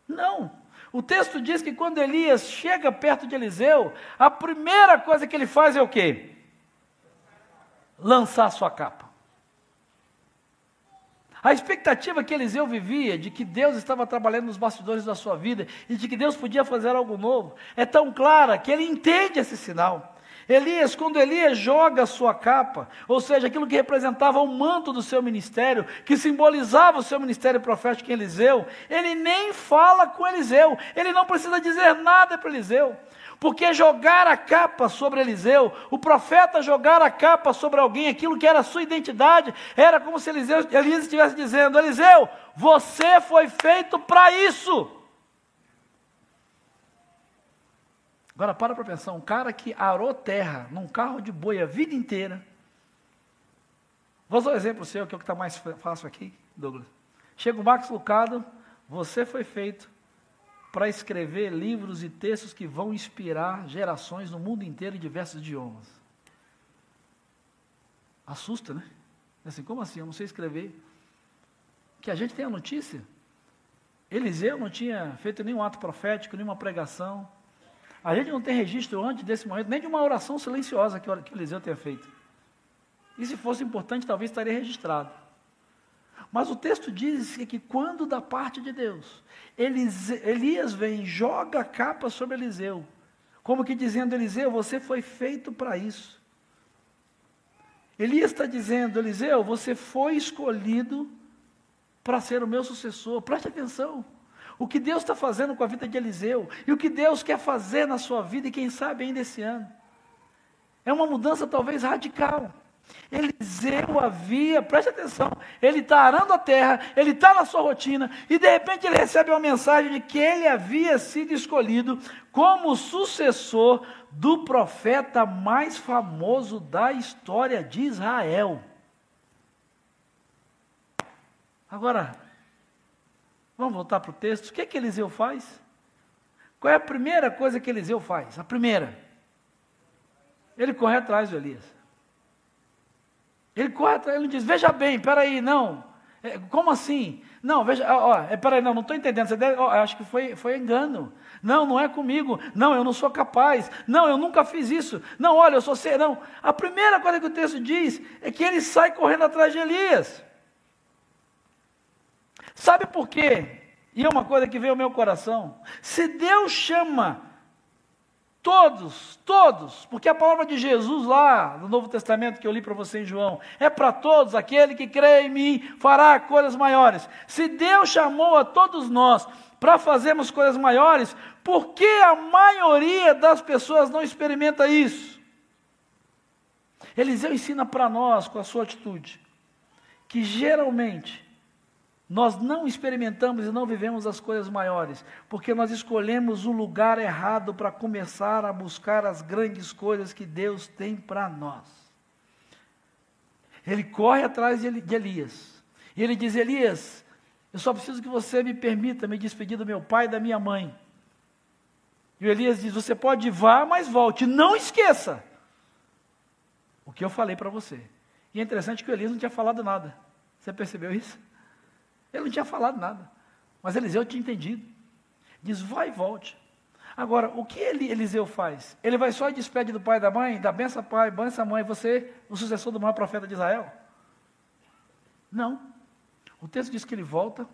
Não. O texto diz que quando Elias chega perto de Eliseu, a primeira coisa que ele faz é o quê? Lançar sua capa. A expectativa que Eliseu vivia de que Deus estava trabalhando nos bastidores da sua vida e de que Deus podia fazer algo novo é tão clara que ele entende esse sinal. Elias, quando Elias joga a sua capa, ou seja, aquilo que representava o manto do seu ministério, que simbolizava o seu ministério profético em Eliseu, ele nem fala com Eliseu, ele não precisa dizer nada para Eliseu. Porque jogar a capa sobre Eliseu, o profeta jogar a capa sobre alguém, aquilo que era a sua identidade, era como se Eliseu, Elias estivesse dizendo: Eliseu, você foi feito para isso. Agora para para pensar, um cara que arou terra num carro de boi a vida inteira. Vou usar um exemplo seu, que é o que está mais fácil aqui, Douglas. Chega o Max Lucado, você foi feito para escrever livros e textos que vão inspirar gerações no mundo inteiro em diversos idiomas. Assusta, né? Assim, como assim? Eu não sei escrever. Que a gente tem a notícia. Eliseu não tinha feito nenhum ato profético, nenhuma pregação. A gente não tem registro antes desse momento, nem de uma oração silenciosa que, que Eliseu tenha feito. E se fosse importante, talvez estaria registrado. Mas o texto diz que quando da parte de Deus, Elias vem, joga a capa sobre Eliseu, como que dizendo, Eliseu, você foi feito para isso. Elias está dizendo, Eliseu, você foi escolhido para ser o meu sucessor. Preste atenção o que Deus está fazendo com a vida de Eliseu e o que Deus quer fazer na sua vida e quem sabe ainda esse ano. É uma mudança talvez radical. Eliseu havia, preste atenção, ele está arando a terra, ele está na sua rotina, e de repente ele recebe uma mensagem de que ele havia sido escolhido como sucessor do profeta mais famoso da história de Israel. Agora, Vamos voltar para o texto. O que é que Eliseu faz? Qual é a primeira coisa que Eliseu faz? A primeira. Ele corre atrás de Elias. Ele corre atrás, ele diz: Veja bem, peraí, não. É, como assim? Não, veja, ó, é, peraí, não, não estou entendendo. Você deve, ó, acho que foi, foi engano. Não, não é comigo. Não, eu não sou capaz. Não, eu nunca fiz isso. Não, olha, eu sou serão. A primeira coisa que o texto diz é que ele sai correndo atrás de Elias. Sabe por quê? E é uma coisa que veio ao meu coração. Se Deus chama todos, todos, porque a palavra de Jesus lá no Novo Testamento que eu li para você em João, é para todos, aquele que crê em mim fará coisas maiores. Se Deus chamou a todos nós para fazermos coisas maiores, por que a maioria das pessoas não experimenta isso? Eliseu ensina para nós, com a sua atitude, que geralmente nós não experimentamos e não vivemos as coisas maiores, porque nós escolhemos o lugar errado para começar a buscar as grandes coisas que Deus tem para nós. Ele corre atrás de Elias. E ele diz: Elias, eu só preciso que você me permita me despedir do meu pai e da minha mãe. E o Elias diz: Você pode ir, vá, mas volte. Não esqueça o que eu falei para você. E é interessante que o Elias não tinha falado nada. Você percebeu isso? Ele não tinha falado nada. Mas Eliseu tinha entendido. Diz, vai e volte. Agora, o que ele, Eliseu faz? Ele vai só e despede do pai e da mãe, da benção pai, benção mãe, você, o sucessor do maior profeta de Israel? Não. O texto diz que ele volta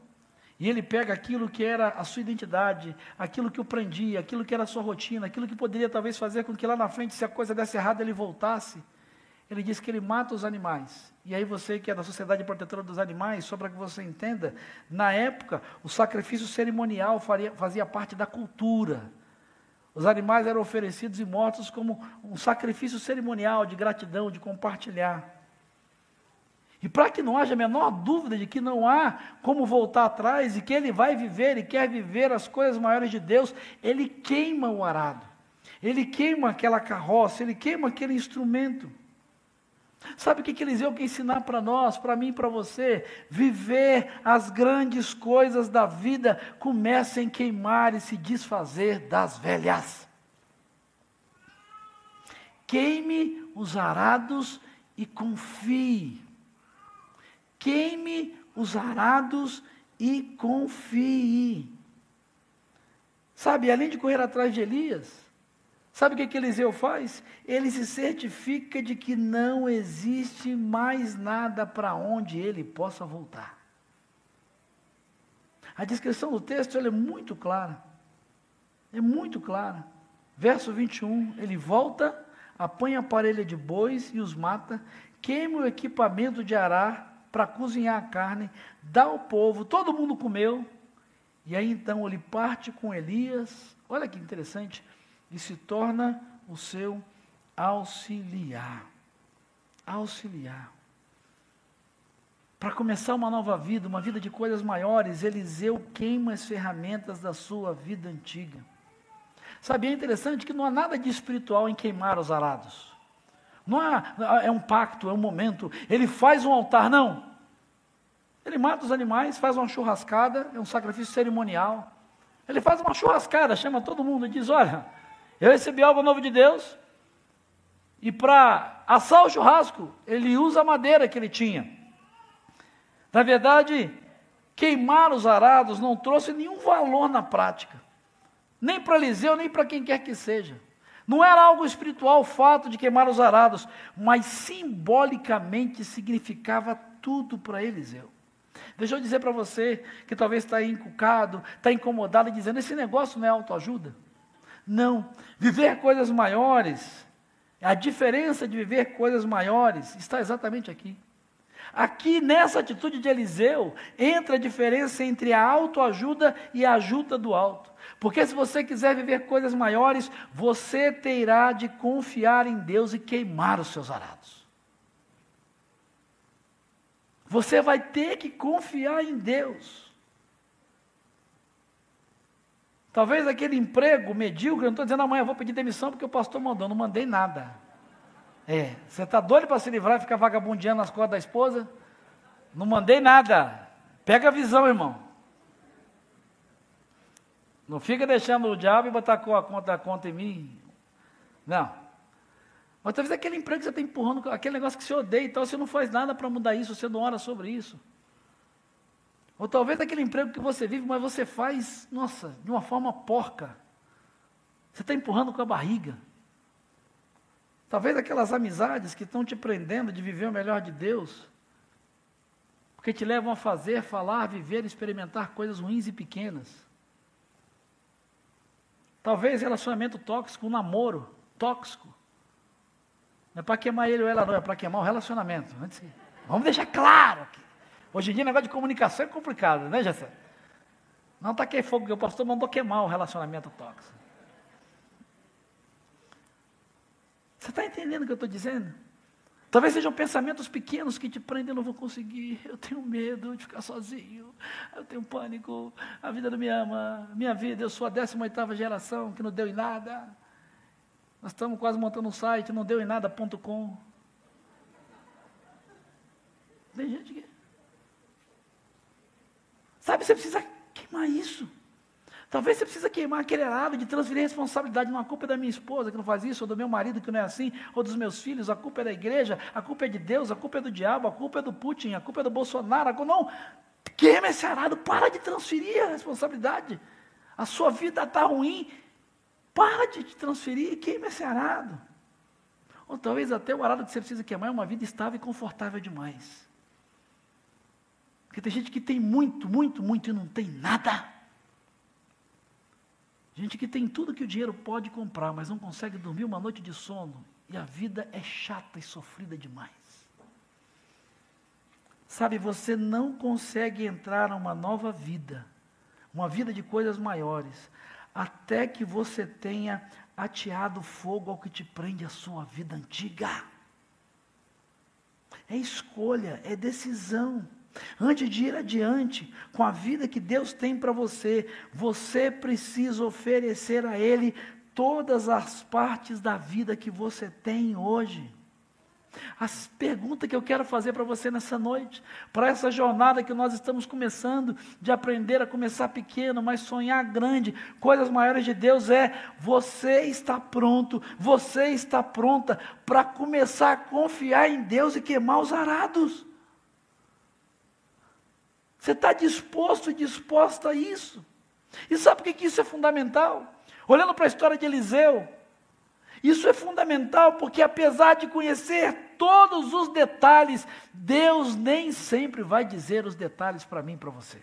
e ele pega aquilo que era a sua identidade, aquilo que o prendia, aquilo que era a sua rotina, aquilo que poderia talvez fazer com que lá na frente, se a coisa desse errado, ele voltasse ele diz que ele mata os animais. E aí você que é da Sociedade Protetora dos Animais, só para que você entenda, na época o sacrifício cerimonial faria, fazia parte da cultura. Os animais eram oferecidos e mortos como um sacrifício cerimonial de gratidão, de compartilhar. E para que não haja a menor dúvida de que não há como voltar atrás e que ele vai viver e quer viver as coisas maiores de Deus, ele queima o arado, ele queima aquela carroça, ele queima aquele instrumento. Sabe o que, Eliseu quer ensinar para nós, para mim e para você? Viver as grandes coisas da vida começa em queimar e se desfazer das velhas. Queime os arados e confie. Queime os arados e confie. Sabe, além de correr atrás de Elias, Sabe o que, que Eliseu faz? Ele se certifica de que não existe mais nada para onde ele possa voltar. A descrição do texto é muito clara. É muito clara. Verso 21, ele volta apanha a parelha de bois e os mata, queima o equipamento de arar para cozinhar a carne, dá ao povo, todo mundo comeu, e aí então ele parte com Elias, olha que interessante, e se torna o seu auxiliar. Auxiliar. Para começar uma nova vida, uma vida de coisas maiores, Eliseu queima as ferramentas da sua vida antiga. Sabe, é interessante que não há nada de espiritual em queimar os arados. Não há, é um pacto, é um momento. Ele faz um altar, não. Ele mata os animais, faz uma churrascada, é um sacrifício cerimonial. Ele faz uma churrascada, chama todo mundo e diz: Olha, eu recebi algo novo de Deus. E para assar o churrasco, ele usa a madeira que ele tinha. Na verdade, queimar os arados não trouxe nenhum valor na prática. Nem para Eliseu, nem para quem quer que seja. Não era algo espiritual o fato de queimar os arados, mas simbolicamente significava tudo para Eliseu. Deixa eu dizer para você que talvez está encucado, está incomodado, dizendo: esse negócio não é autoajuda. Não. Viver coisas maiores, a diferença de viver coisas maiores está exatamente aqui. Aqui nessa atitude de Eliseu entra a diferença entre a autoajuda e a ajuda do alto. Porque se você quiser viver coisas maiores, você terá de confiar em Deus e queimar os seus arados. Você vai ter que confiar em Deus. Talvez aquele emprego medíocre, eu não estou dizendo amanhã vou pedir demissão porque o pastor mandou, não mandei nada. É, você está doido para se livrar e ficar vagabundeando nas costas da esposa? Não mandei nada. Pega a visão, irmão. Não fica deixando o diabo e botar a conta, a conta em mim. Não. Mas talvez aquele emprego que você está empurrando, aquele negócio que você odeia e tal, você não faz nada para mudar isso, você não ora sobre isso. Ou talvez aquele emprego que você vive, mas você faz, nossa, de uma forma porca. Você está empurrando com a barriga. Talvez aquelas amizades que estão te prendendo de viver o melhor de Deus, porque te levam a fazer, falar, viver, experimentar coisas ruins e pequenas. Talvez relacionamento tóxico, um namoro tóxico. Não é para queimar ele ou ela, não, é para queimar o relacionamento. Vamos deixar claro aqui. Hoje em dia, negócio de comunicação é complicado, né, Jessé? Não taquei fogo, porque o pastor mandou queimar o relacionamento tóxico. Você está entendendo o que eu estou dizendo? Talvez sejam pensamentos pequenos que te prendem, eu não vou conseguir, eu tenho medo de ficar sozinho, eu tenho pânico, a vida não me ama, minha vida, eu sou a 18 geração que não deu em nada. Nós estamos quase montando um site, não deu em nada.com. Tem gente que. Sabe, você precisa queimar isso. Talvez você precisa queimar aquele arado de transferir responsabilidade. Não, culpa é da minha esposa que não faz isso, ou do meu marido que não é assim, ou dos meus filhos, a culpa é da igreja, a culpa é de Deus, a culpa é do diabo, a culpa é do Putin, a culpa é do Bolsonaro. A culpa... Não, queima esse arado, para de transferir a responsabilidade. A sua vida está ruim, para de transferir e queima esse arado. Ou talvez até o arado que você precisa queimar é uma vida estável e confortável demais. Porque tem gente que tem muito, muito, muito e não tem nada. Gente que tem tudo que o dinheiro pode comprar, mas não consegue dormir uma noite de sono. E a vida é chata e sofrida demais. Sabe, você não consegue entrar numa nova vida, uma vida de coisas maiores, até que você tenha ateado fogo ao que te prende a sua vida antiga. É escolha, é decisão. Antes de ir adiante com a vida que Deus tem para você, você precisa oferecer a Ele todas as partes da vida que você tem hoje. A pergunta que eu quero fazer para você nessa noite, para essa jornada que nós estamos começando, de aprender a começar pequeno, mas sonhar grande, coisas maiores de Deus, é: você está pronto, você está pronta para começar a confiar em Deus e queimar os arados. Você está disposto e disposta a isso? E sabe por que isso é fundamental? Olhando para a história de Eliseu, isso é fundamental porque, apesar de conhecer todos os detalhes, Deus nem sempre vai dizer os detalhes para mim e para você.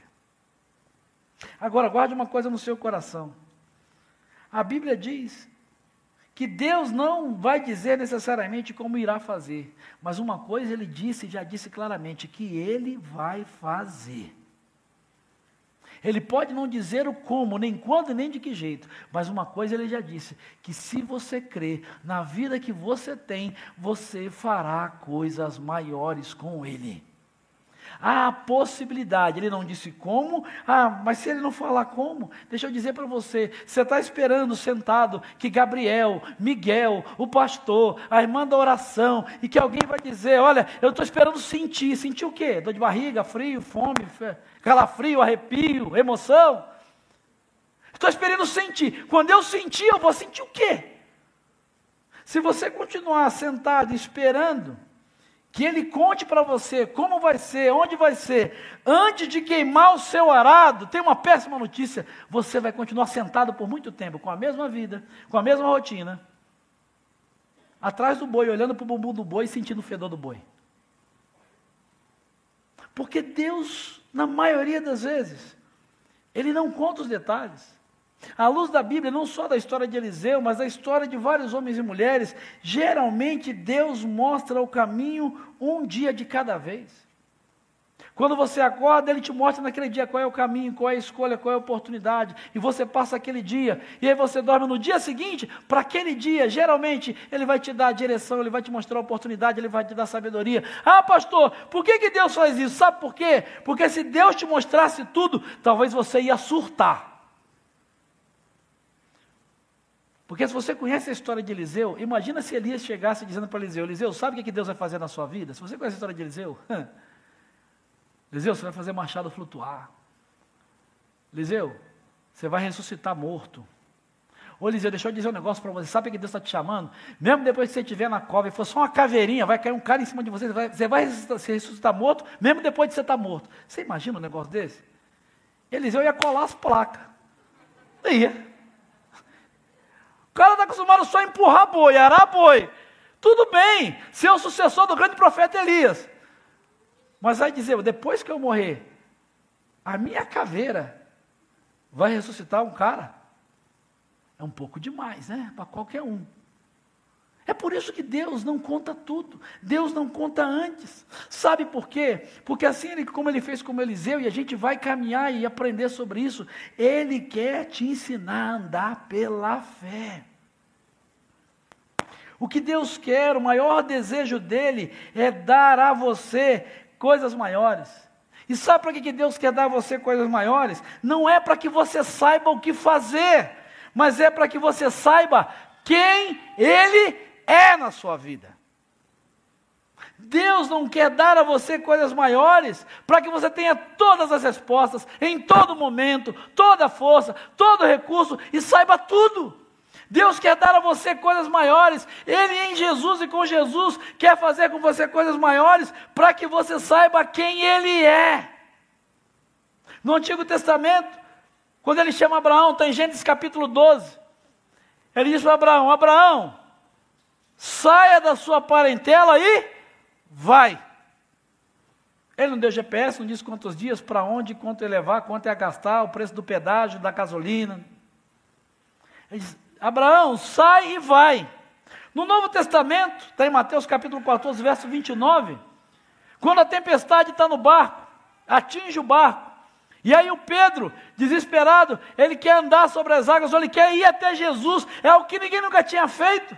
Agora, guarde uma coisa no seu coração. A Bíblia diz que Deus não vai dizer necessariamente como irá fazer, mas uma coisa ele disse, já disse claramente, que ele vai fazer. Ele pode não dizer o como, nem quando, nem de que jeito, mas uma coisa ele já disse: que se você crer na vida que você tem, você fará coisas maiores com ele. Há a possibilidade, ele não disse como, ah, mas se ele não falar como, deixa eu dizer para você: você está esperando sentado que Gabriel, Miguel, o pastor, a irmã da oração, e que alguém vai dizer: olha, eu estou esperando sentir. Sentir o quê? Dor de barriga, frio, fome, calafrio, arrepio, emoção. Estou esperando sentir. Quando eu sentir, eu vou sentir o quê? Se você continuar sentado esperando, que ele conte para você como vai ser, onde vai ser, antes de queimar o seu arado, tem uma péssima notícia: você vai continuar sentado por muito tempo, com a mesma vida, com a mesma rotina, atrás do boi, olhando para o bumbum do boi e sentindo o fedor do boi. Porque Deus, na maioria das vezes, Ele não conta os detalhes. À luz da Bíblia, não só da história de Eliseu, mas da história de vários homens e mulheres, geralmente Deus mostra o caminho um dia de cada vez. Quando você acorda, Ele te mostra naquele dia qual é o caminho, qual é a escolha, qual é a oportunidade, e você passa aquele dia, e aí você dorme no dia seguinte, para aquele dia, geralmente, Ele vai te dar a direção, Ele vai te mostrar a oportunidade, Ele vai te dar sabedoria. Ah, pastor, por que, que Deus faz isso? Sabe por quê? Porque se Deus te mostrasse tudo, talvez você ia surtar. Porque se você conhece a história de Eliseu, imagina se Elias chegasse dizendo para Eliseu: Eliseu, sabe o que Deus vai fazer na sua vida? Se você conhece a história de Eliseu, Eliseu, você vai fazer machado flutuar. Eliseu, você vai ressuscitar morto. Ô Eliseu, deixa eu dizer um negócio para você. Sabe que Deus está te chamando? Mesmo depois que você estiver na cova e for só uma caveirinha, vai cair um cara em cima de você, você vai, você vai ressuscitar, se ressuscitar morto, mesmo depois de você estar tá morto. Você imagina um negócio desse? Eliseu ia colar as placas. Ia cara está acostumado só a empurrar boi, arar boi. Tudo bem, ser o sucessor do grande profeta Elias. Mas vai dizer, depois que eu morrer, a minha caveira vai ressuscitar um cara. É um pouco demais, né? Para qualquer um. É por isso que Deus não conta tudo. Deus não conta antes. Sabe por quê? Porque assim como ele fez com Eliseu, e a gente vai caminhar e aprender sobre isso, ele quer te ensinar a andar pela fé. O que Deus quer, o maior desejo dele é dar a você coisas maiores. E sabe para que Deus quer dar a você coisas maiores? Não é para que você saiba o que fazer, mas é para que você saiba quem Ele é na sua vida. Deus não quer dar a você coisas maiores para que você tenha todas as respostas, em todo momento, toda força, todo recurso e saiba tudo. Deus quer dar a você coisas maiores. Ele em Jesus e com Jesus quer fazer com você coisas maiores para que você saiba quem Ele é. No Antigo Testamento, quando ele chama Abraão, está em Gênesis capítulo 12. Ele diz para Abraão: Abraão, saia da sua parentela e vai. Ele não deu GPS, não disse quantos dias, para onde, quanto ia levar, quanto ia gastar, o preço do pedágio, da gasolina. Ele diz, Abraão, sai e vai. No Novo Testamento, está em Mateus capítulo 14, verso 29, quando a tempestade está no barco, atinge o barco, e aí o Pedro, desesperado, ele quer andar sobre as águas, ele quer ir até Jesus, é o que ninguém nunca tinha feito.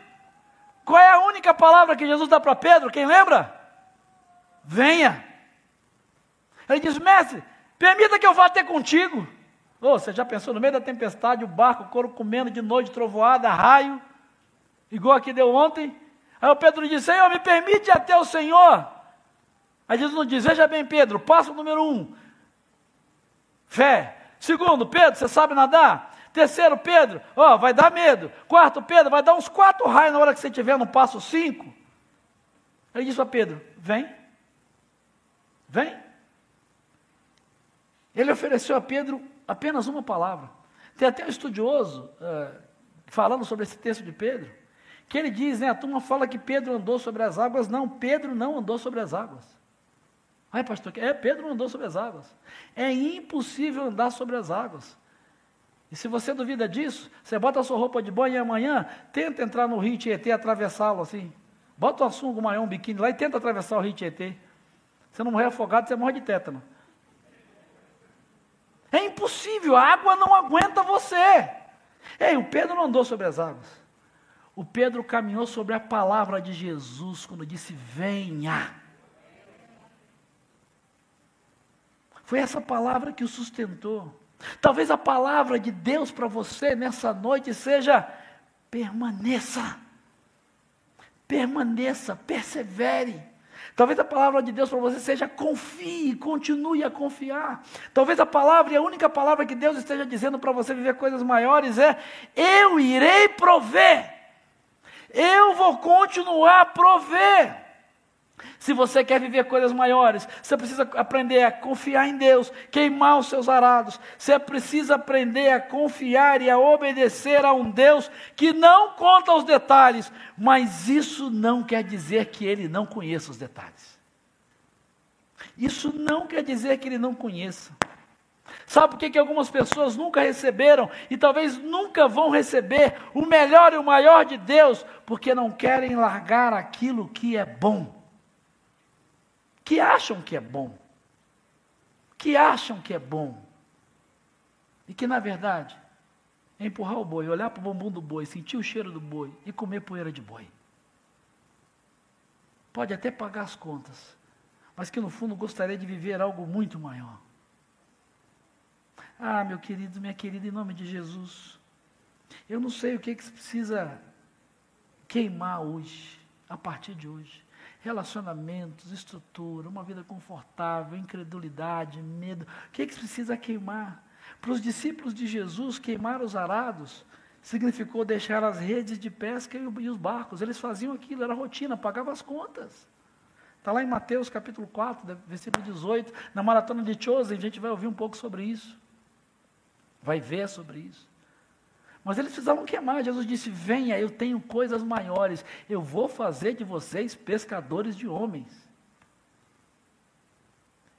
Qual é a única palavra que Jesus dá para Pedro? Quem lembra? Venha. Ele diz, mestre, permita que eu vá até contigo. Oh, você já pensou no meio da tempestade, o barco, o couro comendo de noite, trovoada, raio, igual aqui deu ontem? Aí o Pedro disse: Senhor, me permite até o Senhor. Aí Jesus não diz: Veja bem, Pedro, passo número um: fé. Segundo, Pedro, você sabe nadar? Terceiro, Pedro, ó, oh, vai dar medo. Quarto, Pedro, vai dar uns quatro raios na hora que você estiver no passo cinco. Ele disse para Pedro: Vem, vem. Ele ofereceu a Pedro Apenas uma palavra. Tem até um estudioso uh, falando sobre esse texto de Pedro, que ele diz, né, a turma fala que Pedro andou sobre as águas. Não, Pedro não andou sobre as águas. Ai, pastor, é, Pedro não andou sobre as águas. É impossível andar sobre as águas. E se você duvida disso, você bota a sua roupa de banho e amanhã tenta entrar no rio Tietê atravessá-lo assim. Bota o sunga maior, um biquíni lá e tenta atravessar o rio Tietê. Você não morrer afogado, você morre de tétano. É impossível, a água não aguenta você. Ei, o Pedro não andou sobre as águas. O Pedro caminhou sobre a palavra de Jesus quando disse: Venha. Foi essa palavra que o sustentou. Talvez a palavra de Deus para você nessa noite seja: permaneça. Permaneça, persevere. Talvez a palavra de Deus para você seja confie, continue a confiar. Talvez a palavra e a única palavra que Deus esteja dizendo para você viver coisas maiores é: eu irei prover. Eu vou continuar a prover. Se você quer viver coisas maiores, você precisa aprender a confiar em Deus, queimar os seus arados. Você precisa aprender a confiar e a obedecer a um Deus que não conta os detalhes, mas isso não quer dizer que ele não conheça os detalhes. Isso não quer dizer que ele não conheça. Sabe por que, que algumas pessoas nunca receberam e talvez nunca vão receber o melhor e o maior de Deus? Porque não querem largar aquilo que é bom que acham que é bom, que acham que é bom, e que na verdade é empurrar o boi, olhar para o bumbum do boi, sentir o cheiro do boi e comer poeira de boi. Pode até pagar as contas, mas que no fundo gostaria de viver algo muito maior. Ah, meu querido, minha querida, em nome de Jesus, eu não sei o que, que precisa queimar hoje, a partir de hoje relacionamentos, estrutura, uma vida confortável, incredulidade, medo. O que, é que precisa queimar? Para os discípulos de Jesus, queimar os arados significou deixar as redes de pesca e os barcos. Eles faziam aquilo, era rotina, pagavam as contas. Está lá em Mateus capítulo 4, versículo 18. Na maratona de Chosen, a gente vai ouvir um pouco sobre isso. Vai ver sobre isso. Mas eles precisavam queimar. Jesus disse: Venha, eu tenho coisas maiores. Eu vou fazer de vocês pescadores de homens.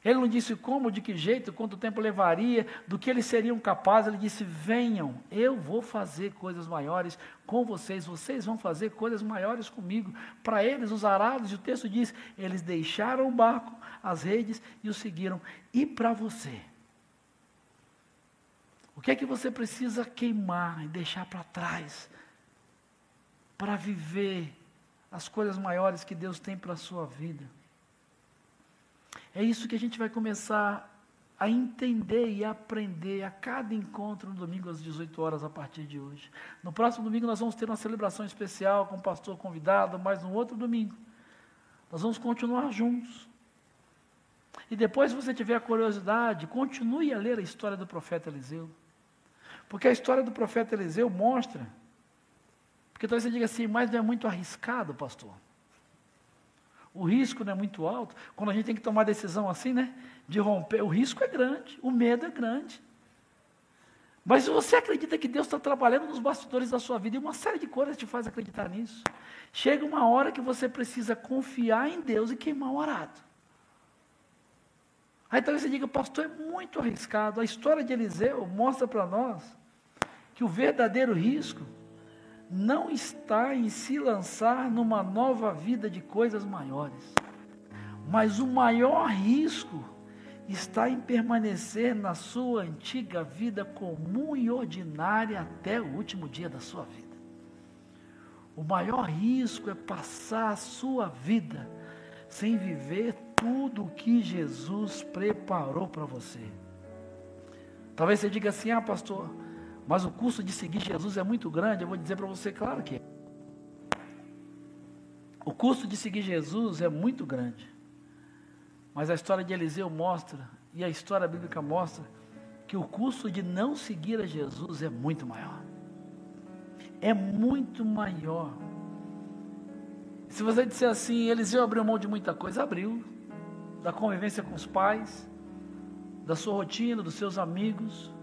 Ele não disse como, de que jeito, quanto tempo levaria, do que eles seriam capazes. Ele disse: Venham, eu vou fazer coisas maiores com vocês. Vocês vão fazer coisas maiores comigo. Para eles, os arados, e o texto diz: Eles deixaram o barco, as redes e o seguiram. E para você? O que é que você precisa queimar e deixar para trás para viver as coisas maiores que Deus tem para a sua vida? É isso que a gente vai começar a entender e aprender a cada encontro no domingo às 18 horas a partir de hoje. No próximo domingo nós vamos ter uma celebração especial com o pastor convidado, mas no outro domingo nós vamos continuar juntos. E depois, se você tiver a curiosidade, continue a ler a história do profeta Eliseu. Porque a história do profeta Eliseu mostra. Porque talvez você diga assim, mas não é muito arriscado, pastor. O risco não é muito alto. Quando a gente tem que tomar decisão assim, né? De romper, o risco é grande, o medo é grande. Mas se você acredita que Deus está trabalhando nos bastidores da sua vida, e uma série de coisas te faz acreditar nisso, chega uma hora que você precisa confiar em Deus e queimar o arado. Aí talvez você diga, pastor, é muito arriscado. A história de Eliseu mostra para nós que o verdadeiro risco não está em se lançar numa nova vida de coisas maiores, mas o maior risco está em permanecer na sua antiga vida comum e ordinária até o último dia da sua vida. O maior risco é passar a sua vida sem viver tudo o que Jesus preparou para você. Talvez você diga assim: ah, pastor, mas o custo de seguir Jesus é muito grande. Eu vou dizer para você, claro que é. O custo de seguir Jesus é muito grande. Mas a história de Eliseu mostra, e a história bíblica mostra, que o custo de não seguir a Jesus é muito maior. É muito maior. Se você disser assim, Eliseu abriu mão de muita coisa, abriu. Da convivência com os pais, da sua rotina, dos seus amigos,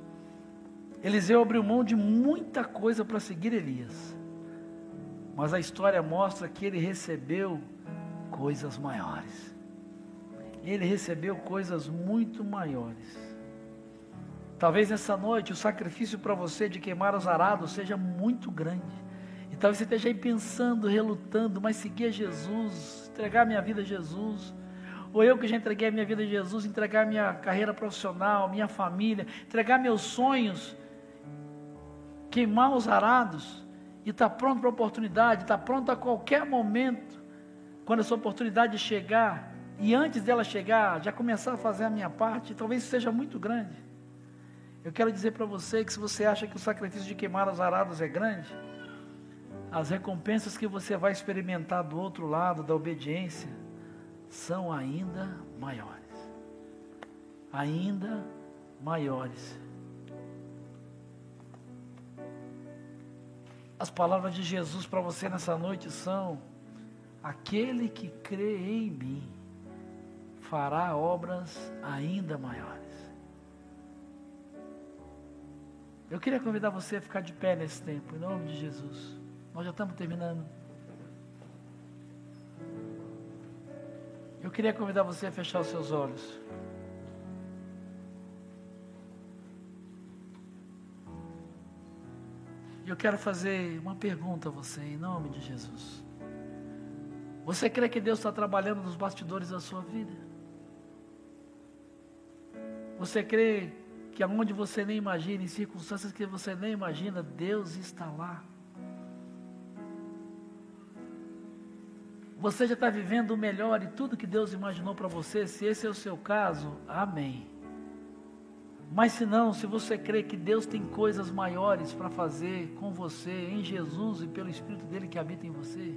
Eliseu abriu mão de muita coisa para seguir Elias. Mas a história mostra que ele recebeu coisas maiores. Ele recebeu coisas muito maiores. Talvez nessa noite o sacrifício para você de queimar os arados seja muito grande. E talvez você esteja aí pensando, relutando, mas seguir a Jesus, entregar minha vida a Jesus. Ou eu que já entreguei a minha vida a Jesus, entregar minha carreira profissional, minha família, entregar meus sonhos, queimar os arados e estar tá pronto para a oportunidade, estar tá pronto a qualquer momento, quando essa oportunidade chegar, e antes dela chegar, já começar a fazer a minha parte, talvez seja muito grande. Eu quero dizer para você que se você acha que o sacrifício de queimar os arados é grande, as recompensas que você vai experimentar do outro lado da obediência são ainda maiores. Ainda maiores. As palavras de Jesus para você nessa noite são: aquele que crê em mim fará obras ainda maiores. Eu queria convidar você a ficar de pé nesse tempo, em nome de Jesus. Nós já estamos terminando. Eu queria convidar você a fechar os seus olhos. E eu quero fazer uma pergunta a você, em nome de Jesus. Você crê que Deus está trabalhando nos bastidores da sua vida? Você crê que aonde você nem imagina, em circunstâncias que você nem imagina, Deus está lá. Você já está vivendo o melhor e tudo que Deus imaginou para você, se esse é o seu caso, amém. Mas se não, se você crê que Deus tem coisas maiores para fazer com você, em Jesus e pelo Espírito dele que habita em você,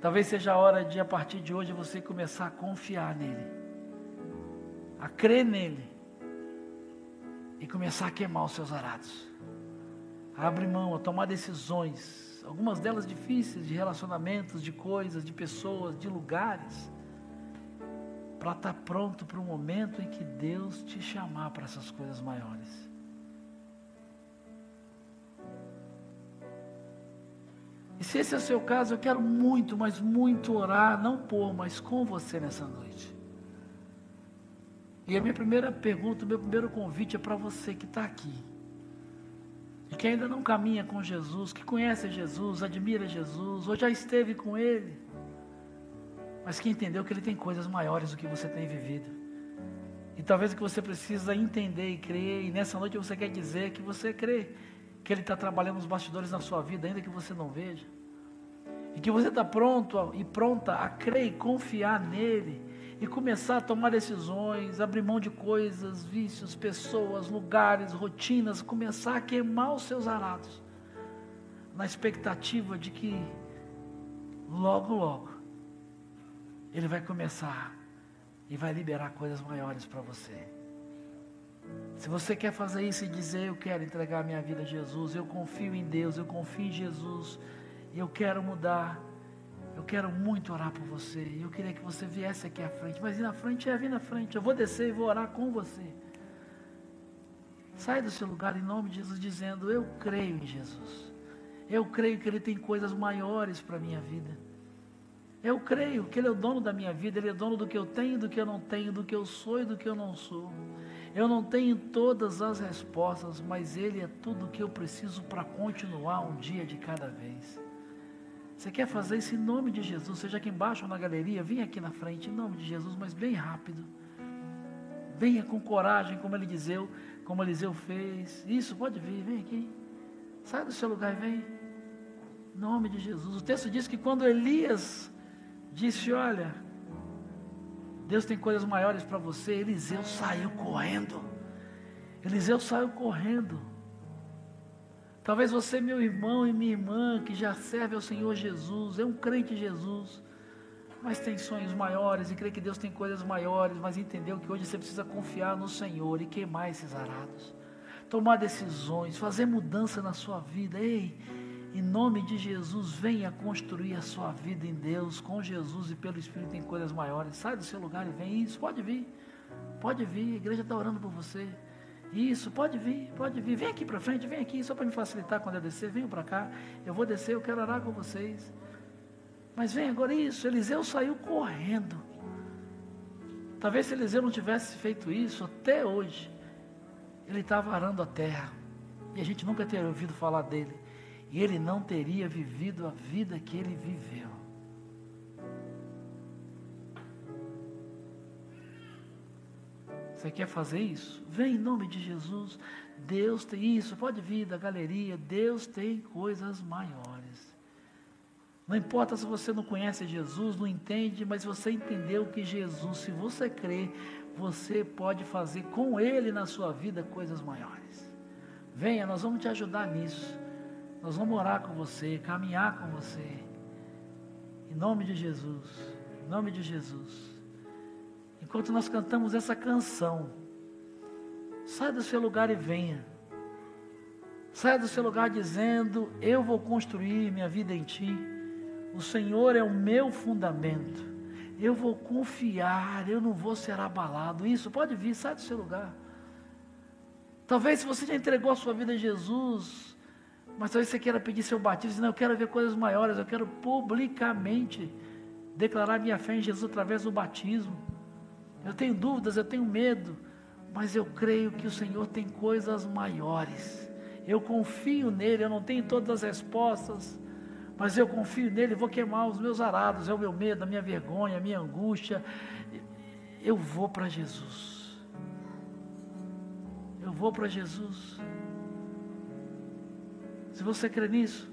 talvez seja a hora de, a partir de hoje, você começar a confiar nele a crer nele e começar a queimar os seus arados. A abrir mão, a tomar decisões, algumas delas difíceis, de relacionamentos, de coisas, de pessoas, de lugares, para estar tá pronto para o momento em que Deus te chamar para essas coisas maiores. E se esse é o seu caso, eu quero muito, mas muito orar, não por, mas com você nessa noite. E a minha primeira pergunta, o meu primeiro convite é para você que está aqui. E que ainda não caminha com Jesus, que conhece Jesus, admira Jesus, ou já esteve com Ele, mas que entendeu que Ele tem coisas maiores do que você tem vivido. E talvez o que você precisa entender e crer, e nessa noite você quer dizer que você crê que Ele está trabalhando nos bastidores na sua vida, ainda que você não veja. E que você está pronto e pronta a crer e confiar nele e começar a tomar decisões, abrir mão de coisas, vícios, pessoas, lugares, rotinas, começar a queimar os seus arados, na expectativa de que logo, logo, Ele vai começar e vai liberar coisas maiores para você. Se você quer fazer isso e dizer, eu quero entregar minha vida a Jesus, eu confio em Deus, eu confio em Jesus, e eu quero mudar, eu quero muito orar por você. Eu queria que você viesse aqui à frente. Mas ir na frente é vir na frente. Eu vou descer e vou orar com você. Sai do seu lugar em nome de Jesus, dizendo: Eu creio em Jesus. Eu creio que Ele tem coisas maiores para a minha vida. Eu creio que Ele é o dono da minha vida, Ele é dono do que eu tenho, do que eu não tenho, do que eu sou e do que eu não sou. Eu não tenho todas as respostas, mas Ele é tudo o que eu preciso para continuar um dia de cada vez. Você quer fazer isso em nome de Jesus, seja aqui embaixo ou na galeria, venha aqui na frente, em nome de Jesus, mas bem rápido. Venha com coragem, como ele dizeu, como Eliseu fez. Isso, pode vir, vem aqui. Sai do seu lugar e vem. Em nome de Jesus. O texto diz que quando Elias disse: Olha, Deus tem coisas maiores para você, Eliseu saiu correndo. Eliseu saiu correndo. Talvez você, meu irmão e minha irmã, que já serve ao Senhor Jesus, é um crente Jesus, mas tem sonhos maiores e crê que Deus tem coisas maiores, mas entendeu que hoje você precisa confiar no Senhor e queimar esses arados, tomar decisões, fazer mudança na sua vida. Ei, em nome de Jesus, venha construir a sua vida em Deus, com Jesus e pelo Espírito tem coisas maiores. Sai do seu lugar e vem. Isso, pode vir. Pode vir, a igreja está orando por você. Isso, pode vir, pode vir. Vem aqui para frente, vem aqui, só para me facilitar quando eu descer. Venham para cá. Eu vou descer, eu quero orar com vocês. Mas vem agora isso. Eliseu saiu correndo. Talvez se Eliseu não tivesse feito isso até hoje, ele estava arando a terra. E a gente nunca teria ouvido falar dele. Ele não teria vivido a vida que ele viveu. Você quer fazer isso? Vem em nome de Jesus. Deus tem isso. Pode vir da galeria. Deus tem coisas maiores. Não importa se você não conhece Jesus, não entende, mas você entendeu que Jesus, se você crê, você pode fazer com Ele na sua vida coisas maiores. Venha, nós vamos te ajudar nisso. Nós vamos orar com você, caminhar com você. Em nome de Jesus. Em nome de Jesus. Enquanto nós cantamos essa canção, saia do seu lugar e venha. Saia do seu lugar dizendo: Eu vou construir minha vida em Ti. O Senhor é o meu fundamento. Eu vou confiar, eu não vou ser abalado. Isso, pode vir, sai do seu lugar. Talvez se você já entregou a sua vida a Jesus, mas talvez você queira pedir seu batismo, não, eu quero ver coisas maiores, eu quero publicamente declarar minha fé em Jesus através do batismo. Eu tenho dúvidas, eu tenho medo, mas eu creio que o Senhor tem coisas maiores. Eu confio nele, eu não tenho todas as respostas, mas eu confio nele, vou queimar os meus arados, é o meu medo, a minha vergonha, a minha angústia. Eu vou para Jesus. Eu vou para Jesus. Se você crê nisso,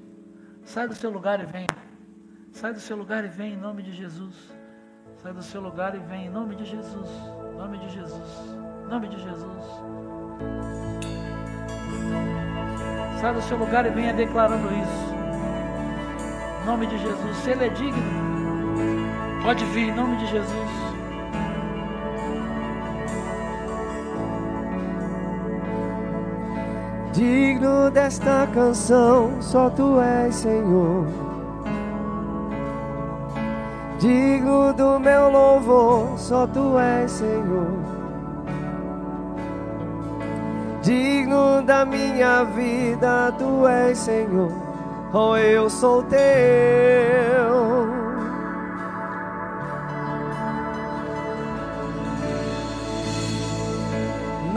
sai do seu lugar e vem. Sai do seu lugar e vem em nome de Jesus. Sai do seu lugar e vem em nome de Jesus. Em nome de Jesus. Em nome de Jesus. Sai do seu lugar e venha declarando isso. Em nome de Jesus. Se Ele é digno, pode vir em nome de Jesus. Digno desta canção, só tu és, Senhor. Digno do meu louvor, só tu és, Senhor. Digno da minha vida, tu és, Senhor. Oh, eu sou teu.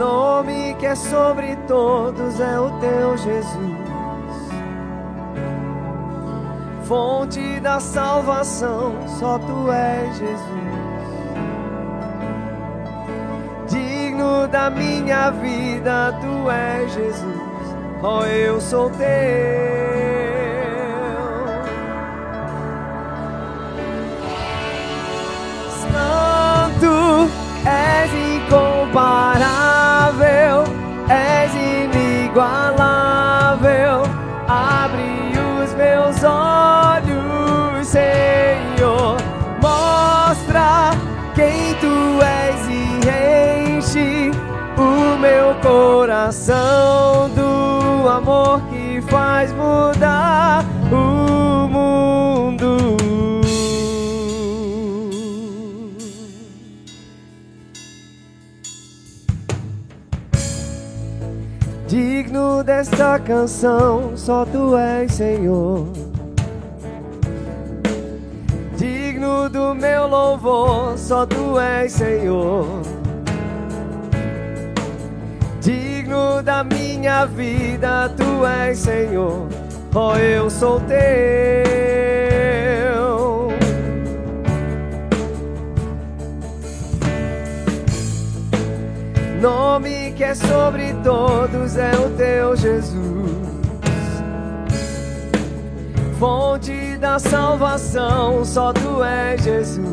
Nome que é sobre todos é o teu Jesus. Fonte da salvação, só tu és Jesus. Digno da minha vida, tu és Jesus. Oh, eu sou teu. Coração do amor que faz mudar o mundo. Digno desta canção, só tu és, Senhor. Digno do meu louvor, só tu és, Senhor. Da minha vida, tu és, Senhor. Oh, eu sou teu. Nome que é sobre todos é o teu Jesus. Fonte da salvação, só tu és Jesus.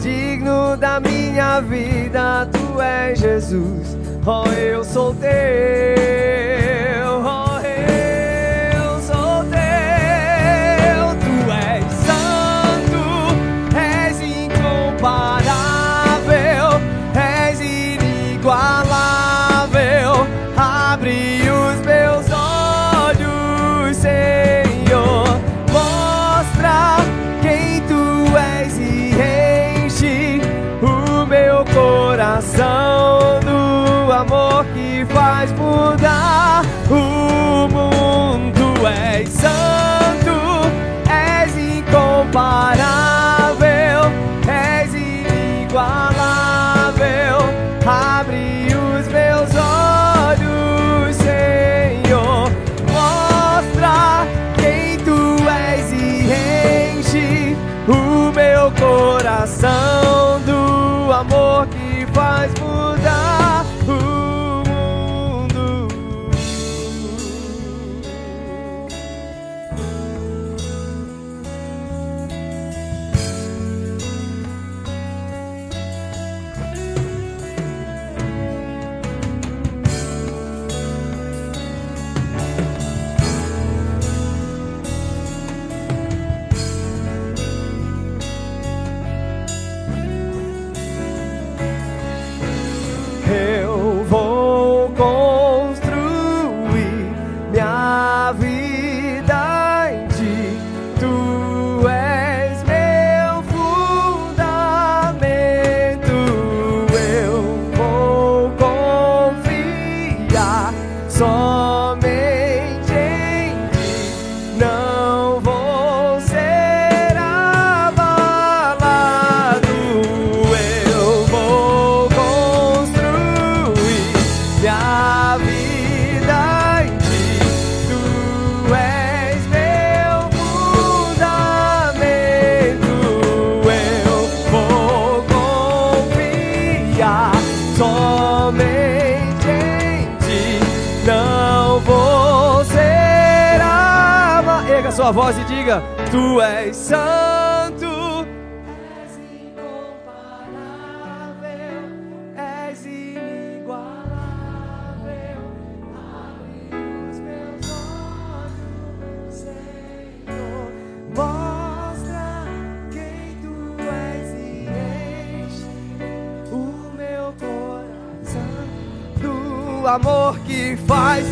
Digno da minha vida, tu és Jesus. Oh, eu sou Tu és santo. És incomparável, és inigualável. Abre os meus olhos, Senhor. Mostra quem tu és e enche o meu coração do amor que faz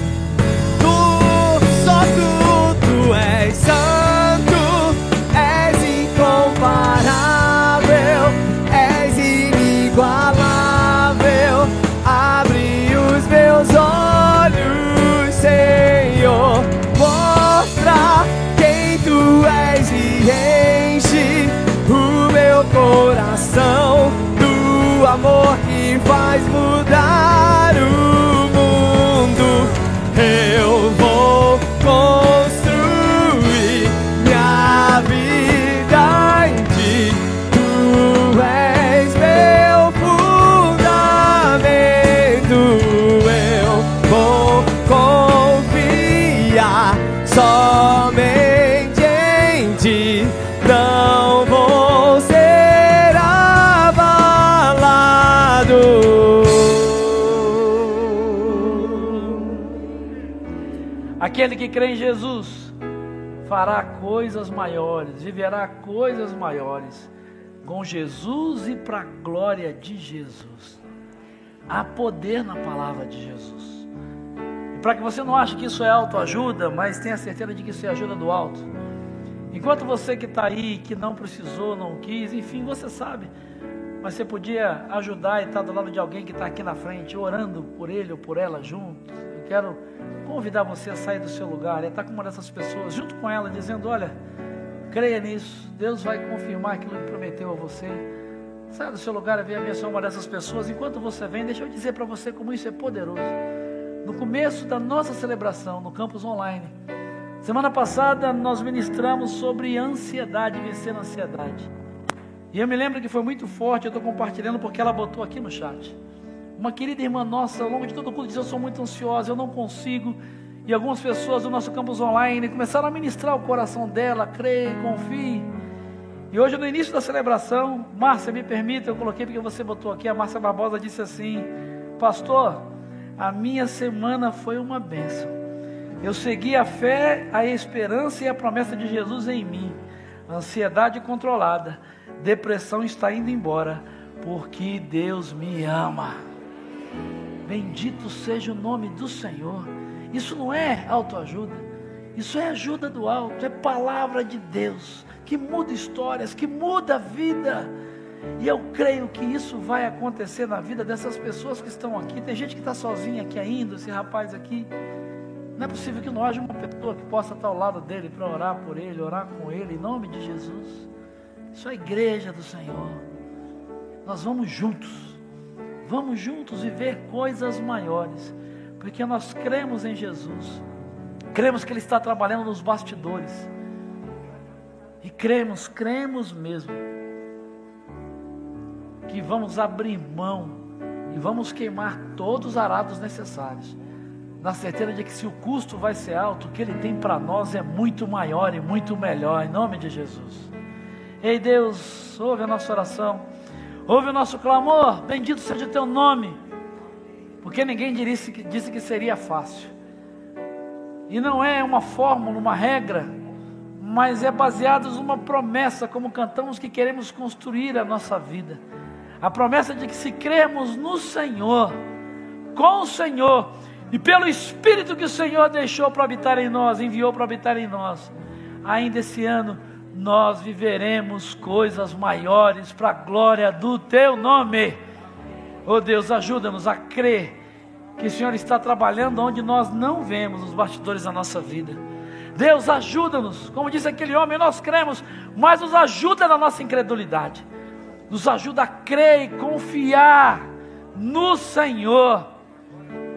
crê em Jesus fará coisas maiores, viverá coisas maiores com Jesus e para a glória de Jesus. Há poder na palavra de Jesus. E para que você não ache que isso é autoajuda, mas tenha certeza de que isso é ajuda do alto. Enquanto você que está aí, que não precisou, não quis, enfim, você sabe. Mas você podia ajudar e estar do lado de alguém que está aqui na frente, orando por ele ou por ela juntos. Eu quero convidar você a sair do seu lugar e estar com uma dessas pessoas, junto com ela, dizendo: Olha, creia nisso, Deus vai confirmar aquilo que prometeu a você. Saia do seu lugar e venha abençoar uma dessas pessoas. Enquanto você vem, deixa eu dizer para você como isso é poderoso. No começo da nossa celebração no campus online, semana passada nós ministramos sobre ansiedade, vencer a ansiedade. E eu me lembro que foi muito forte, eu estou compartilhando porque ela botou aqui no chat. Uma querida irmã nossa, ao longo de todo o culto, disse: Eu sou muito ansiosa, eu não consigo. E algumas pessoas do nosso campus online começaram a ministrar o coração dela, creia, confie. E hoje, no início da celebração, Márcia, me permita, eu coloquei porque você botou aqui, a Márcia Barbosa disse assim: Pastor, a minha semana foi uma bênção. Eu segui a fé, a esperança e a promessa de Jesus em mim. Ansiedade controlada, depressão está indo embora, porque Deus me ama. Bendito seja o nome do Senhor. Isso não é autoajuda, isso é ajuda do alto, é palavra de Deus que muda histórias, que muda a vida. E eu creio que isso vai acontecer na vida dessas pessoas que estão aqui. Tem gente que está sozinha aqui ainda, esse rapaz aqui. Não é possível que não haja uma pessoa que possa estar ao lado dele para orar por ele, orar com ele, em nome de Jesus. Isso é a igreja do Senhor. Nós vamos juntos, vamos juntos viver coisas maiores, porque nós cremos em Jesus, cremos que Ele está trabalhando nos bastidores, e cremos, cremos mesmo, que vamos abrir mão e vamos queimar todos os arados necessários, na certeza de que se o custo vai ser alto, o que Ele tem para nós é muito maior e muito melhor, em nome de Jesus. Ei Deus, ouve a nossa oração, ouve o nosso clamor, bendito seja o teu nome, porque ninguém disse, disse que seria fácil, e não é uma fórmula, uma regra, mas é baseado numa promessa, como cantamos, que queremos construir a nossa vida. A promessa de que se cremos no Senhor, com o Senhor, e pelo Espírito que o Senhor deixou para habitar em nós, enviou para habitar em nós, ainda esse ano nós viveremos coisas maiores para a glória do Teu nome. Oh Deus, ajuda-nos a crer que o Senhor está trabalhando onde nós não vemos os bastidores da nossa vida. Deus ajuda-nos, como disse aquele homem, nós cremos, mas nos ajuda na nossa incredulidade, nos ajuda a crer e confiar no Senhor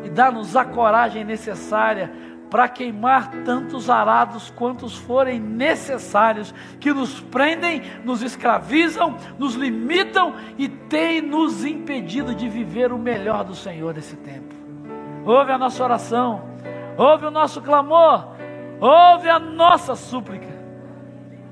e dá-nos a coragem necessária para queimar tantos arados quantos forem necessários, que nos prendem, nos escravizam, nos limitam e têm nos impedido de viver o melhor do Senhor nesse tempo. Ouve a nossa oração, ouve o nosso clamor, ouve a nossa súplica,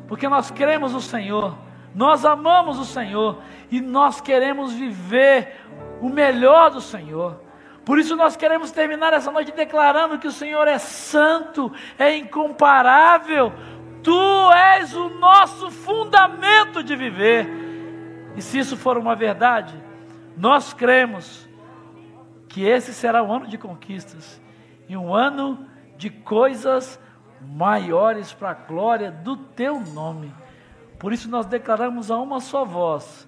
porque nós cremos no Senhor, nós amamos o Senhor e nós queremos viver o melhor do Senhor. Por isso nós queremos terminar essa noite declarando que o Senhor é santo, é incomparável. Tu és o nosso fundamento de viver. E se isso for uma verdade, nós cremos que esse será um ano de conquistas e um ano de coisas maiores para a glória do teu nome. Por isso nós declaramos a uma só voz: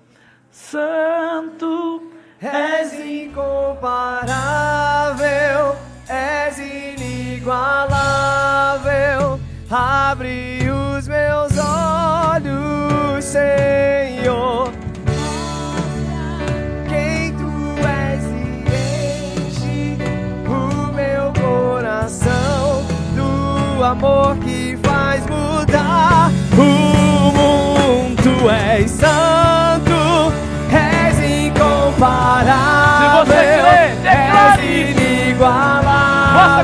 Santo És incomparável, és inigualável. Abre os meus olhos, Senhor. Quem tu és e enche o meu coração do amor que faz mudar o mundo. És santo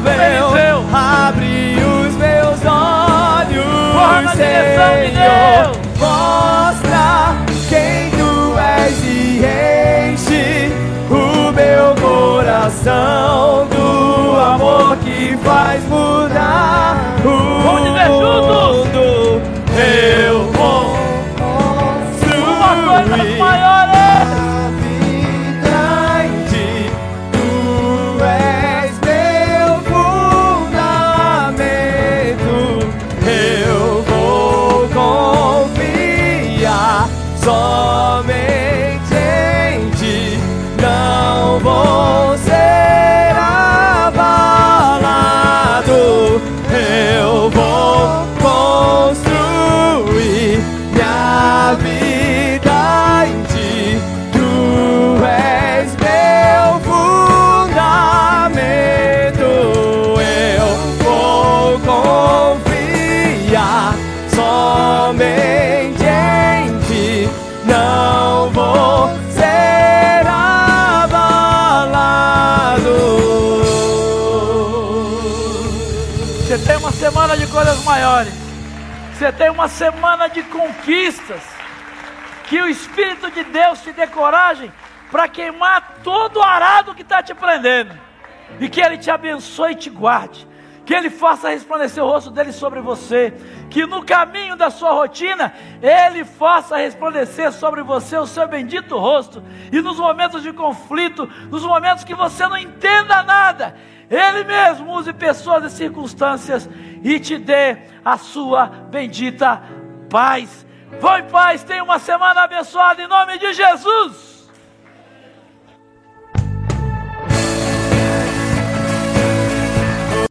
inigualável. Abre os meus olhos, de Senhor. Mostra quem tu és e enche o meu coração do amor que faz mudar o mundo. Eu vou uma coisa construir maior é. Tem uma semana de conquistas. Que o Espírito de Deus te dê coragem para queimar todo o arado que está te prendendo. E que Ele te abençoe e te guarde. Que Ele faça resplandecer o rosto dele sobre você. Que no caminho da sua rotina, Ele faça resplandecer sobre você o seu bendito rosto. E nos momentos de conflito, nos momentos que você não entenda nada, Ele mesmo use pessoas e circunstâncias e te dê a sua bendita paz. Vão em paz, tenha uma semana abençoada em nome de Jesus.